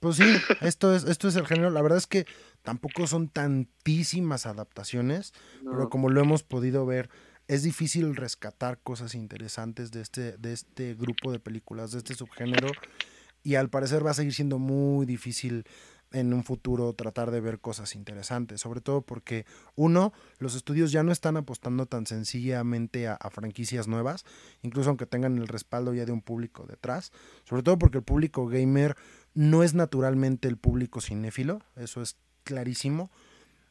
Pues sí, esto es, esto es el género. La verdad es que tampoco son tantísimas adaptaciones, pero como lo hemos podido ver, es difícil rescatar cosas interesantes de este, de este grupo de películas, de este subgénero. Y al parecer va a seguir siendo muy difícil en un futuro tratar de ver cosas interesantes, sobre todo porque uno, los estudios ya no están apostando tan sencillamente a, a franquicias nuevas, incluso aunque tengan el respaldo ya de un público detrás, sobre todo porque el público gamer no es naturalmente el público cinéfilo, eso es clarísimo,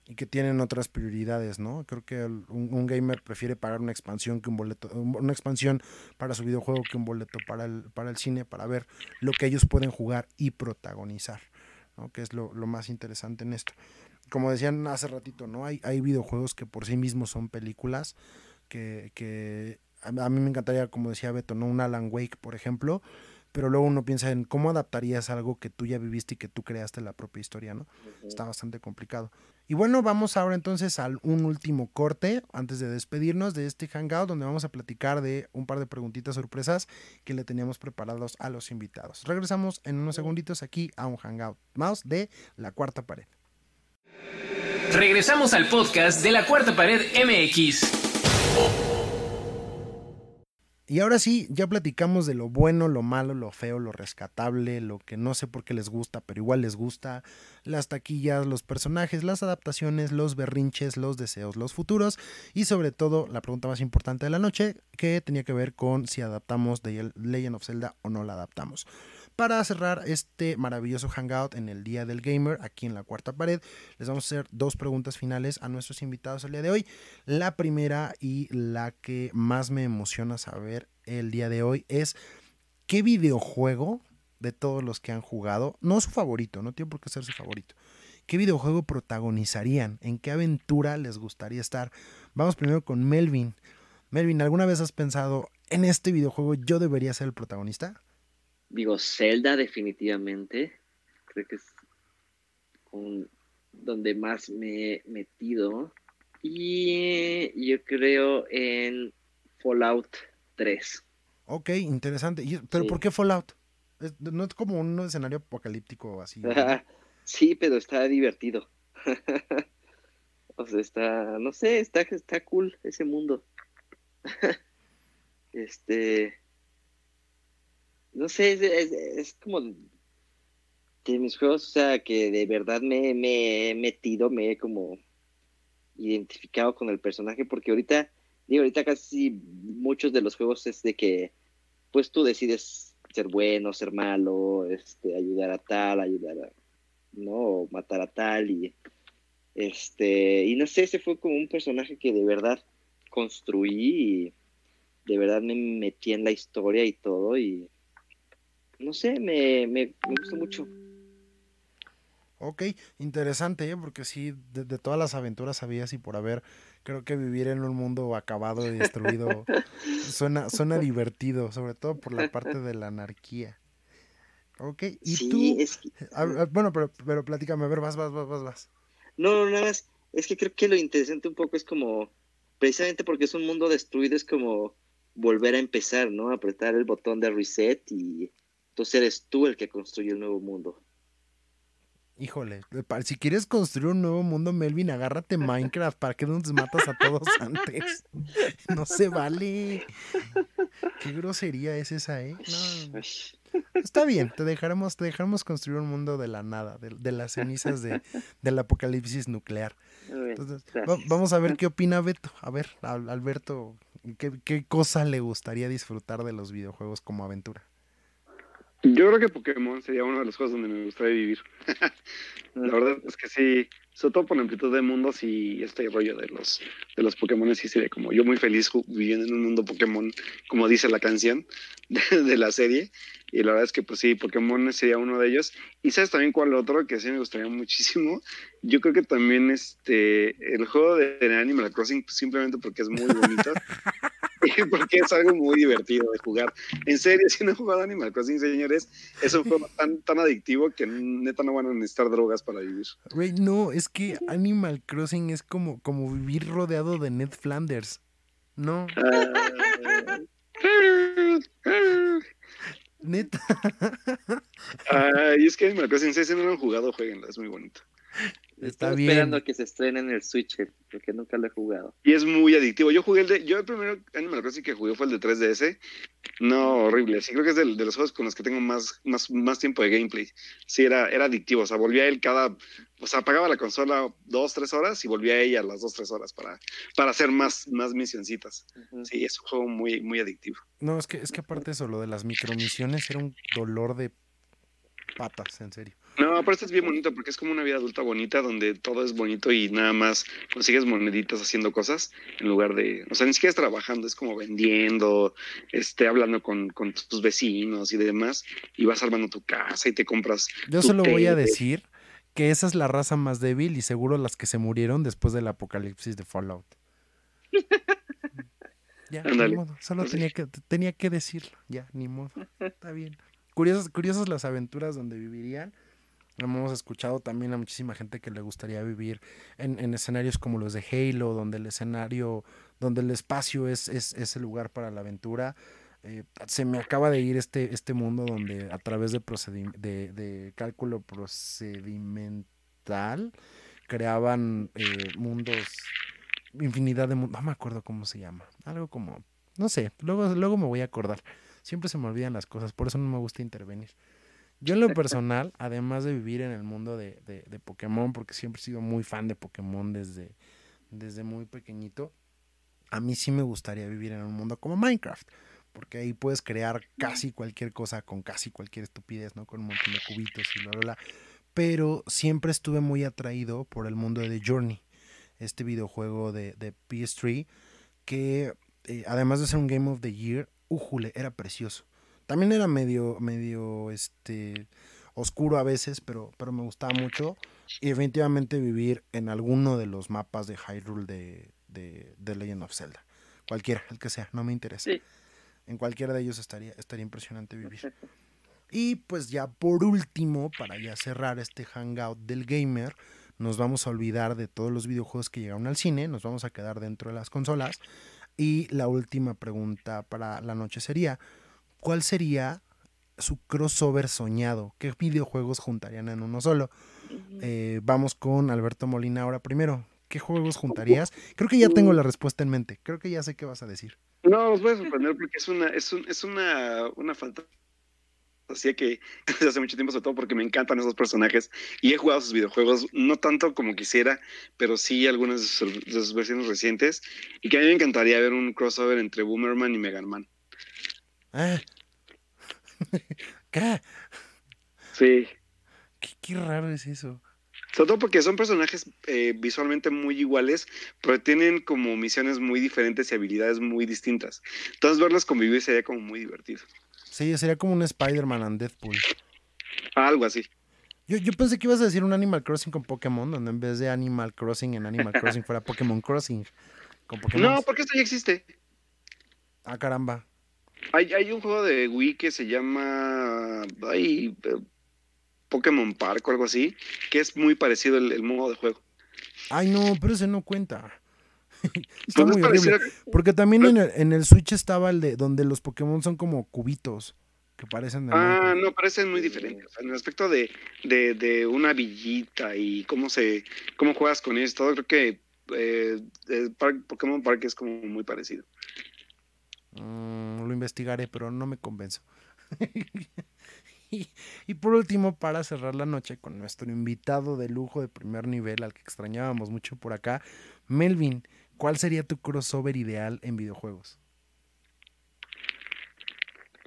y que tienen otras prioridades, ¿no? Creo que un, gamer prefiere pagar una expansión que un boleto, un- una expansión para su videojuego que un boleto para el, para el cine, para ver lo que ellos pueden jugar y protagonizar, ¿no? Que es lo, lo más interesante en esto. Como decían hace ratito, ¿no? Hay, hay videojuegos que por sí mismos son películas que, que a, a mí me encantaría, como decía Beto, ¿no? Un Alan Wake, por ejemplo, pero luego uno piensa en cómo adaptarías algo que tú ya viviste y que tú creaste la propia historia, ¿no? Está bastante complicado. Y bueno, vamos ahora entonces al un último corte antes de despedirnos de este hangout donde vamos a platicar de un par de preguntitas sorpresas que le teníamos preparados a los invitados. Regresamos en unos segunditos aquí a un hangout más de la cuarta pared. Regresamos al podcast de la Cuarta Pared MX. Y ahora sí, ya platicamos de lo bueno, lo malo, lo feo, lo rescatable, lo que no sé por qué les gusta, pero igual les gusta, las taquillas, los personajes, las adaptaciones, los berrinches, los deseos, los futuros y sobre todo la pregunta más importante de la noche que tenía que ver con si adaptamos The Legend of Zelda o no la adaptamos. Para cerrar este maravilloso hangout en el Día del Gamer, aquí en la cuarta pared, les vamos a hacer dos preguntas finales a nuestros invitados el día de hoy. La primera y la que más me emociona saber el día de hoy es qué videojuego de todos los que han jugado, no su favorito, no tiene por qué ser su favorito, qué videojuego protagonizarían, en qué aventura les gustaría estar. Vamos primero con Melvin. Melvin, ¿alguna vez has pensado en este videojuego yo debería ser el protagonista? Digo, Zelda definitivamente. Creo que es con donde más me he metido. Y yo creo en Fallout 3. Ok, interesante. Y- ¿Pero Sí. por qué Fallout? No es como un escenario apocalíptico así. ¿no? (laughs) sí, pero está divertido. (laughs) O sea, está, no sé, está, está cool ese mundo. (laughs) este, no sé, es, como de mis juegos, o sea, que de verdad me, me he metido, me he como identificado con el personaje, porque ahorita, digo, ahorita casi muchos de los juegos es de que, pues tú decides ser bueno, ser malo, este, ayudar a tal, ayudar a, no, matar a tal, y este, y no sé, ese fue como un personaje que de verdad construí y de verdad me metí en la historia y todo, y no sé, me, me, me gustó mucho. Ok, interesante, ¿eh? porque sí, de, todas las aventuras había y por haber, creo que vivir en un mundo acabado y destruido (laughs) suena, suena divertido, sobre todo por la parte de la anarquía. Ok, y tú... bueno, pero, pero platícame, a ver, vas, vas, vas, vas, vas. No, no, nada más, es que creo que lo interesante un poco es como, precisamente porque es un mundo destruido, es como volver a empezar, ¿no? Apretar el botón de reset y entonces eres tú el que construye el nuevo mundo. Híjole, si quieres construir un nuevo mundo, Melvin, agárrate Minecraft. ¿Para que no nos matas a todos (laughs) antes? No se vale. Qué grosería es esa, ¿eh? Está bien, te dejaremos, te dejaremos construir un mundo de la nada, de, las cenizas de, del apocalipsis nuclear. Entonces, vamos a ver qué opina Beto. A ver, Alberto, ¿qué, ¿qué cosa le gustaría disfrutar de los videojuegos como aventura? Yo creo que Pokémon sería uno de los juegos donde me gustaría vivir. (laughs) la verdad es que sí, sobre todo por la amplitud de mundos y este rollo de los, de los Pokémon, sí sería como yo muy feliz viviendo en un mundo Pokémon, como dice la canción (laughs) de, la serie. Y la verdad es que, pues sí, Pokémon sería uno de ellos. Y sabes también cuál otro que sí me gustaría muchísimo. Yo creo que también este el juego de Animal Crossing, simplemente porque es muy bonito. (laughs) (laughs) porque es algo muy divertido de jugar. En serio, si no he jugado Animal Crossing, señores, es un juego tan, tan adictivo que neta no van a necesitar drogas para vivir. Güey, no, es que Animal Crossing es como, como vivir rodeado de Ned Flanders. No. (laughs) Neta. Ay, es que Animal Crossing, si no lo han jugado, jueguenlo, es muy bonito. (laughs) Está Estoy esperando que se estrene en el Switch, porque nunca lo he jugado. Y es muy adictivo. Yo jugué el de. Yo el primero Animal Crossing que jugué fue el de 3DS. No, horrible. Sí, creo que es de, de los juegos con los que tengo más, más, más tiempo de gameplay. Sí, era, era adictivo. O sea, volvía a él cada. O sea, apagaba la consola dos, tres horas y volvía a ella a las dos, tres horas para, para hacer más, más misioncitas. Sí, es un juego muy, muy adictivo. No, es que, es que aparte de eso, lo de las micromisiones era un dolor de patas, en serio. No, pero esto es bien bonito porque es como una vida adulta bonita donde todo es bonito y nada más consigues moneditas haciendo cosas en lugar de, o sea, ni siquiera es trabajando, es como vendiendo, este, hablando con, tus vecinos y demás y vas armando tu casa y te compras. Yo solo voy a decir que esa es la raza más débil y seguro las que se murieron después del apocalipsis de Fallout. (laughs) ya, ni modo, solo tenía que, tenía que decirlo, ya, ni modo, (laughs) está bien. Curiosas, las aventuras donde vivirían Hemos escuchado también a muchísima gente que le gustaría vivir en, escenarios como los de Halo, donde el escenario, donde el espacio es, es, el lugar para la aventura. Eh, se me acaba de ir este, este mundo donde a través de, de, de cálculo procedimental creaban eh, mundos, infinidad de mundos, no me acuerdo cómo se llama, algo como, no sé, luego, luego me voy a acordar. Siempre se me olvidan las cosas, por eso no me gusta intervenir. Yo en lo personal, además de vivir en el mundo de, de, Pokémon, porque siempre he sido muy fan de Pokémon desde, desde muy pequeñito, a mí sí me gustaría vivir en un mundo como Minecraft, porque ahí puedes crear casi cualquier cosa con casi cualquier estupidez, ¿no? Con un montón de cubitos y bla, bla, bla. Pero siempre estuve muy atraído por el mundo de The Journey, este videojuego de, de PS3, que eh, además de ser un Game of the Year, ujule, era precioso. También era medio, medio, este, oscuro a veces, pero, pero me gustaba mucho. Y definitivamente vivir en alguno de los mapas de Hyrule de, de, de Legend of Zelda. Cualquiera, el que sea, no me interesa. En cualquiera de ellos estaría, estaría impresionante vivir. Y pues ya por último, para ya cerrar este hangout del gamer, nos vamos a olvidar de todos los videojuegos que llegaron al cine, nos vamos a quedar dentro de las consolas. Y la última pregunta para la noche sería, ¿cuál sería su crossover soñado? ¿Qué videojuegos juntarían en uno solo? Eh, vamos con Alberto Molina ahora primero. ¿qué juegos juntarías? Creo que ya tengo la respuesta en mente. Creo que ya sé qué vas a decir. No, os voy a sorprender porque es una, es, un, es una, una fantasía que (laughs) desde hace mucho tiempo, sobre todo porque me encantan esos personajes y he jugado sus videojuegos, no tanto como quisiera, pero sí algunas de sus, de sus versiones recientes y que a mí me encantaría ver un crossover entre Boomerman y Mega Man. Ah. (laughs) ¿Qué? Sí. ¿Qué, qué raro es eso. Sobre todo porque son personajes eh, visualmente muy iguales, pero tienen como misiones muy diferentes y habilidades muy distintas. Entonces verlos convivir sería como muy divertido. Sí, sería como un Spider-Man and Deadpool. Algo así. Yo, yo pensé que ibas a decir un Animal Crossing con Pokémon, donde en vez de Animal Crossing en Animal Crossing fuera Pokémon Crossing. Con Pokémon. No, porque esto ya existe. Ah, caramba. Hay, hay un juego de Wii que se llama ay, eh, Pokémon Park o algo así, que es muy parecido el, el modo de juego. Ay, no, pero ese no cuenta. (laughs) Está muy horrible. Porque también en el, en el Switch estaba el de donde los Pokémon son como cubitos que parecen de Ah, no, parece muy diferente. O sea, en el aspecto de, de, de una villita y cómo se cómo juegas con ellos, todo, creo que eh, el Park- Pokémon Park es como muy parecido. Mm, lo investigaré, pero no me convenzo. (laughs) y, y por último, para cerrar la noche con nuestro invitado de lujo de primer nivel, al que extrañábamos mucho por acá, Melvin, ¿cuál sería tu crossover ideal en videojuegos?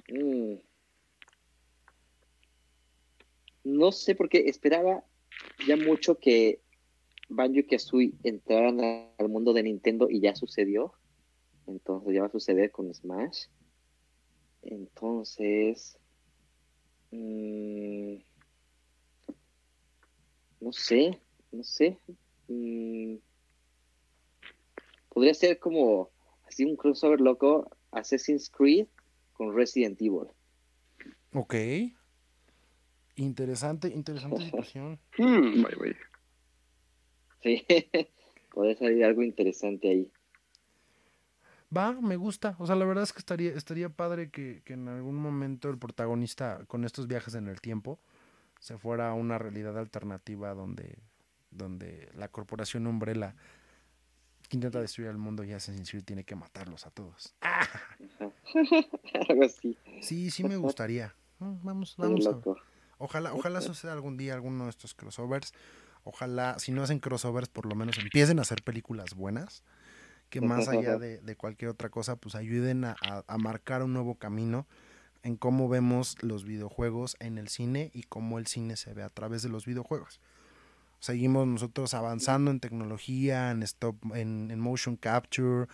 Mm. No sé por qué esperaba ya mucho que Banjo y Kazooie entraran al mundo de Nintendo y ya sucedió. Entonces ya va a suceder con Smash. Entonces. mm, no sé, no sé. Mm, podría ser como así un crossover loco Assassin's Creed con Resident Evil. Ok. Interesante, interesante (laughs) situación. Hmm. (laughs) Sí, puede salir algo interesante ahí. Va, me gusta. O sea, la verdad es que estaría, estaría padre que, que en algún momento el protagonista con estos viajes en el tiempo se fuera a una realidad alternativa donde, donde la corporación Umbrella que intenta destruir el mundo y Assassin's Creed tiene que matarlos a todos. ¡Ah! (laughs) algo así. Sí, sí me gustaría. Mm, Vamos, vamos a. Ojalá, ojalá suceda algún día alguno de estos crossovers. Ojalá, si no hacen crossovers, por lo menos empiecen a hacer películas buenas. Que más allá (laughs) de, de cualquier otra cosa, pues ayuden a, a- a marcar un nuevo camino en cómo vemos los videojuegos en el cine y cómo el cine se ve a través de los videojuegos. Seguimos nosotros avanzando en tecnología, en stop, en, motion capture,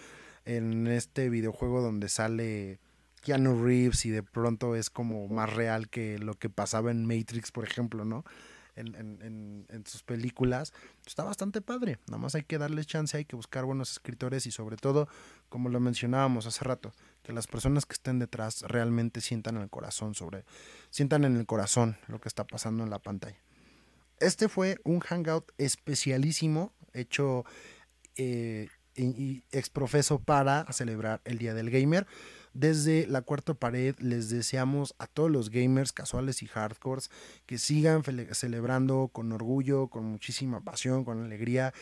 en este videojuego donde sale Keanu Reeves y de pronto es como más real que lo que pasaba en Matrix, por ejemplo, ¿no? En sus películas. Está bastante padre. Nada más hay que darle chance, hay que buscar buenos escritores y sobre todo, como lo mencionábamos hace rato, que las personas que estén detrás realmente sientan en el corazón sobre, sientan en el corazón lo que está pasando en la pantalla. Este fue un hangout especialísimo hecho eh, y, exprofeso para celebrar el Día del Gamer. Desde la cuarta pared les deseamos a todos los gamers casuales y hardcores que sigan celebrando con orgullo, con muchísima pasión, con alegría,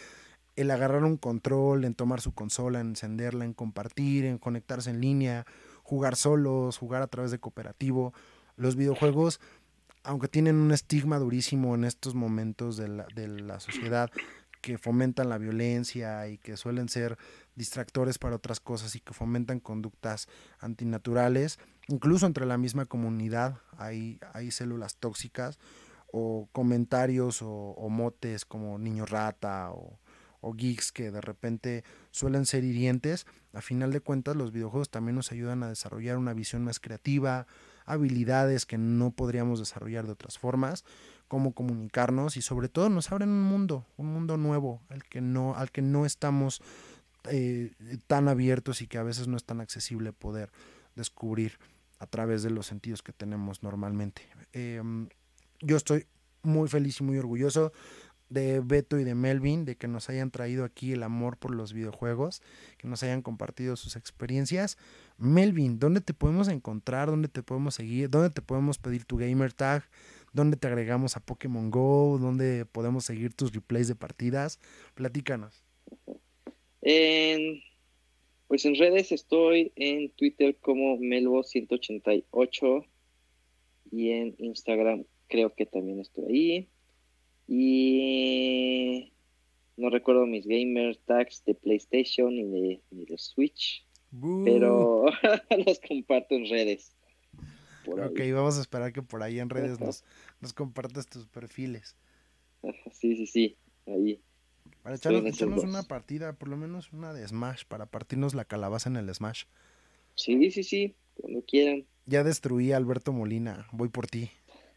el agarrar un control, en tomar su consola, en encenderla, en compartir, en conectarse en línea, jugar solos, jugar a través de cooperativo. Los videojuegos, aunque tienen un estigma durísimo en estos momentos de la, de la sociedad, que fomentan la violencia y que suelen ser distractores para otras cosas y que fomentan conductas antinaturales, incluso entre la misma comunidad hay, hay células tóxicas o comentarios o, motes como niño rata o, o geeks que de repente suelen ser hirientes, a final de cuentas los videojuegos también nos ayudan a desarrollar una visión más creativa, habilidades que no podríamos desarrollar de otras formas, cómo comunicarnos y sobre todo nos abren un mundo, un mundo nuevo al que no, al que no estamos eh, tan abiertos y que a veces no es tan accesible poder descubrir a través de los sentidos que tenemos normalmente. Eh, yo estoy muy feliz y muy orgulloso de Beto y de Melvin, de que nos hayan traído aquí el amor por los videojuegos, que nos hayan compartido sus experiencias. Melvin, ¿dónde te podemos encontrar? ¿Dónde te podemos seguir? ¿Dónde te podemos pedir tu gamer tag? ¿Dónde te agregamos a Pokémon Go? ¿Dónde podemos seguir tus replays de partidas? Platícanos. En, pues en redes estoy en Twitter como Melvo188 y en Instagram creo que también estoy ahí. Y no recuerdo mis gamer tags de PlayStation ni de, ni de Switch, pero (laughs) los comparto en redes. Ok, vamos a esperar que por ahí en redes nos, (laughs) nos compartas tus perfiles. Sí, sí, sí, ahí. Para echarnos, una partida, por lo menos una de Smash, para partirnos la calabaza en el Smash. Sí, sí, sí, cuando quieran. Ya destruí a Alberto Molina, voy por ti.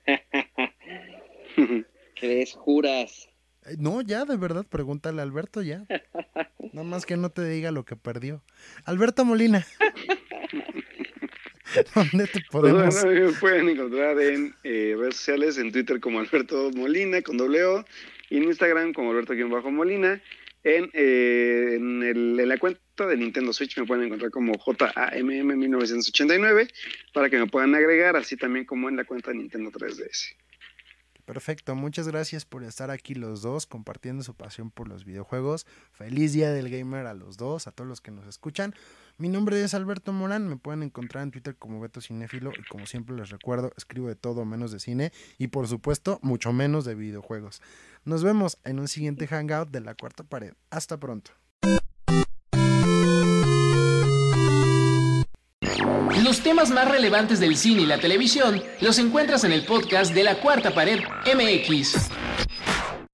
(laughs) ¿Crees? ¿Juras? Eh, no, ya, de verdad, pregúntale a Alberto ya. (laughs) Nada más que no te diga lo que perdió. Alberto Molina. (laughs) ¿Dónde te pues podemos...? me pueden encontrar en eh, redes sociales, en Twitter como Alberto Molina, con doble O, y en Instagram como Alberto-Molina. En, eh, en, el, en, la cuenta de Nintendo Switch me pueden encontrar como JAMM1989 para que me puedan agregar, así también como en la cuenta de Nintendo 3DS. Perfecto, muchas gracias por estar aquí los dos compartiendo su pasión por los videojuegos. Feliz día del gamer a los dos, a todos los que nos escuchan. Mi nombre es Alberto Morán, me pueden encontrar en Twitter como Beto Cinéfilo y como siempre les recuerdo, escribo de todo menos de cine y por supuesto mucho menos de videojuegos. Nos vemos en un siguiente hangout de la cuarta pared. Hasta pronto. Los temas más relevantes del cine y la televisión los encuentras en el podcast de la Cuarta Pared MX.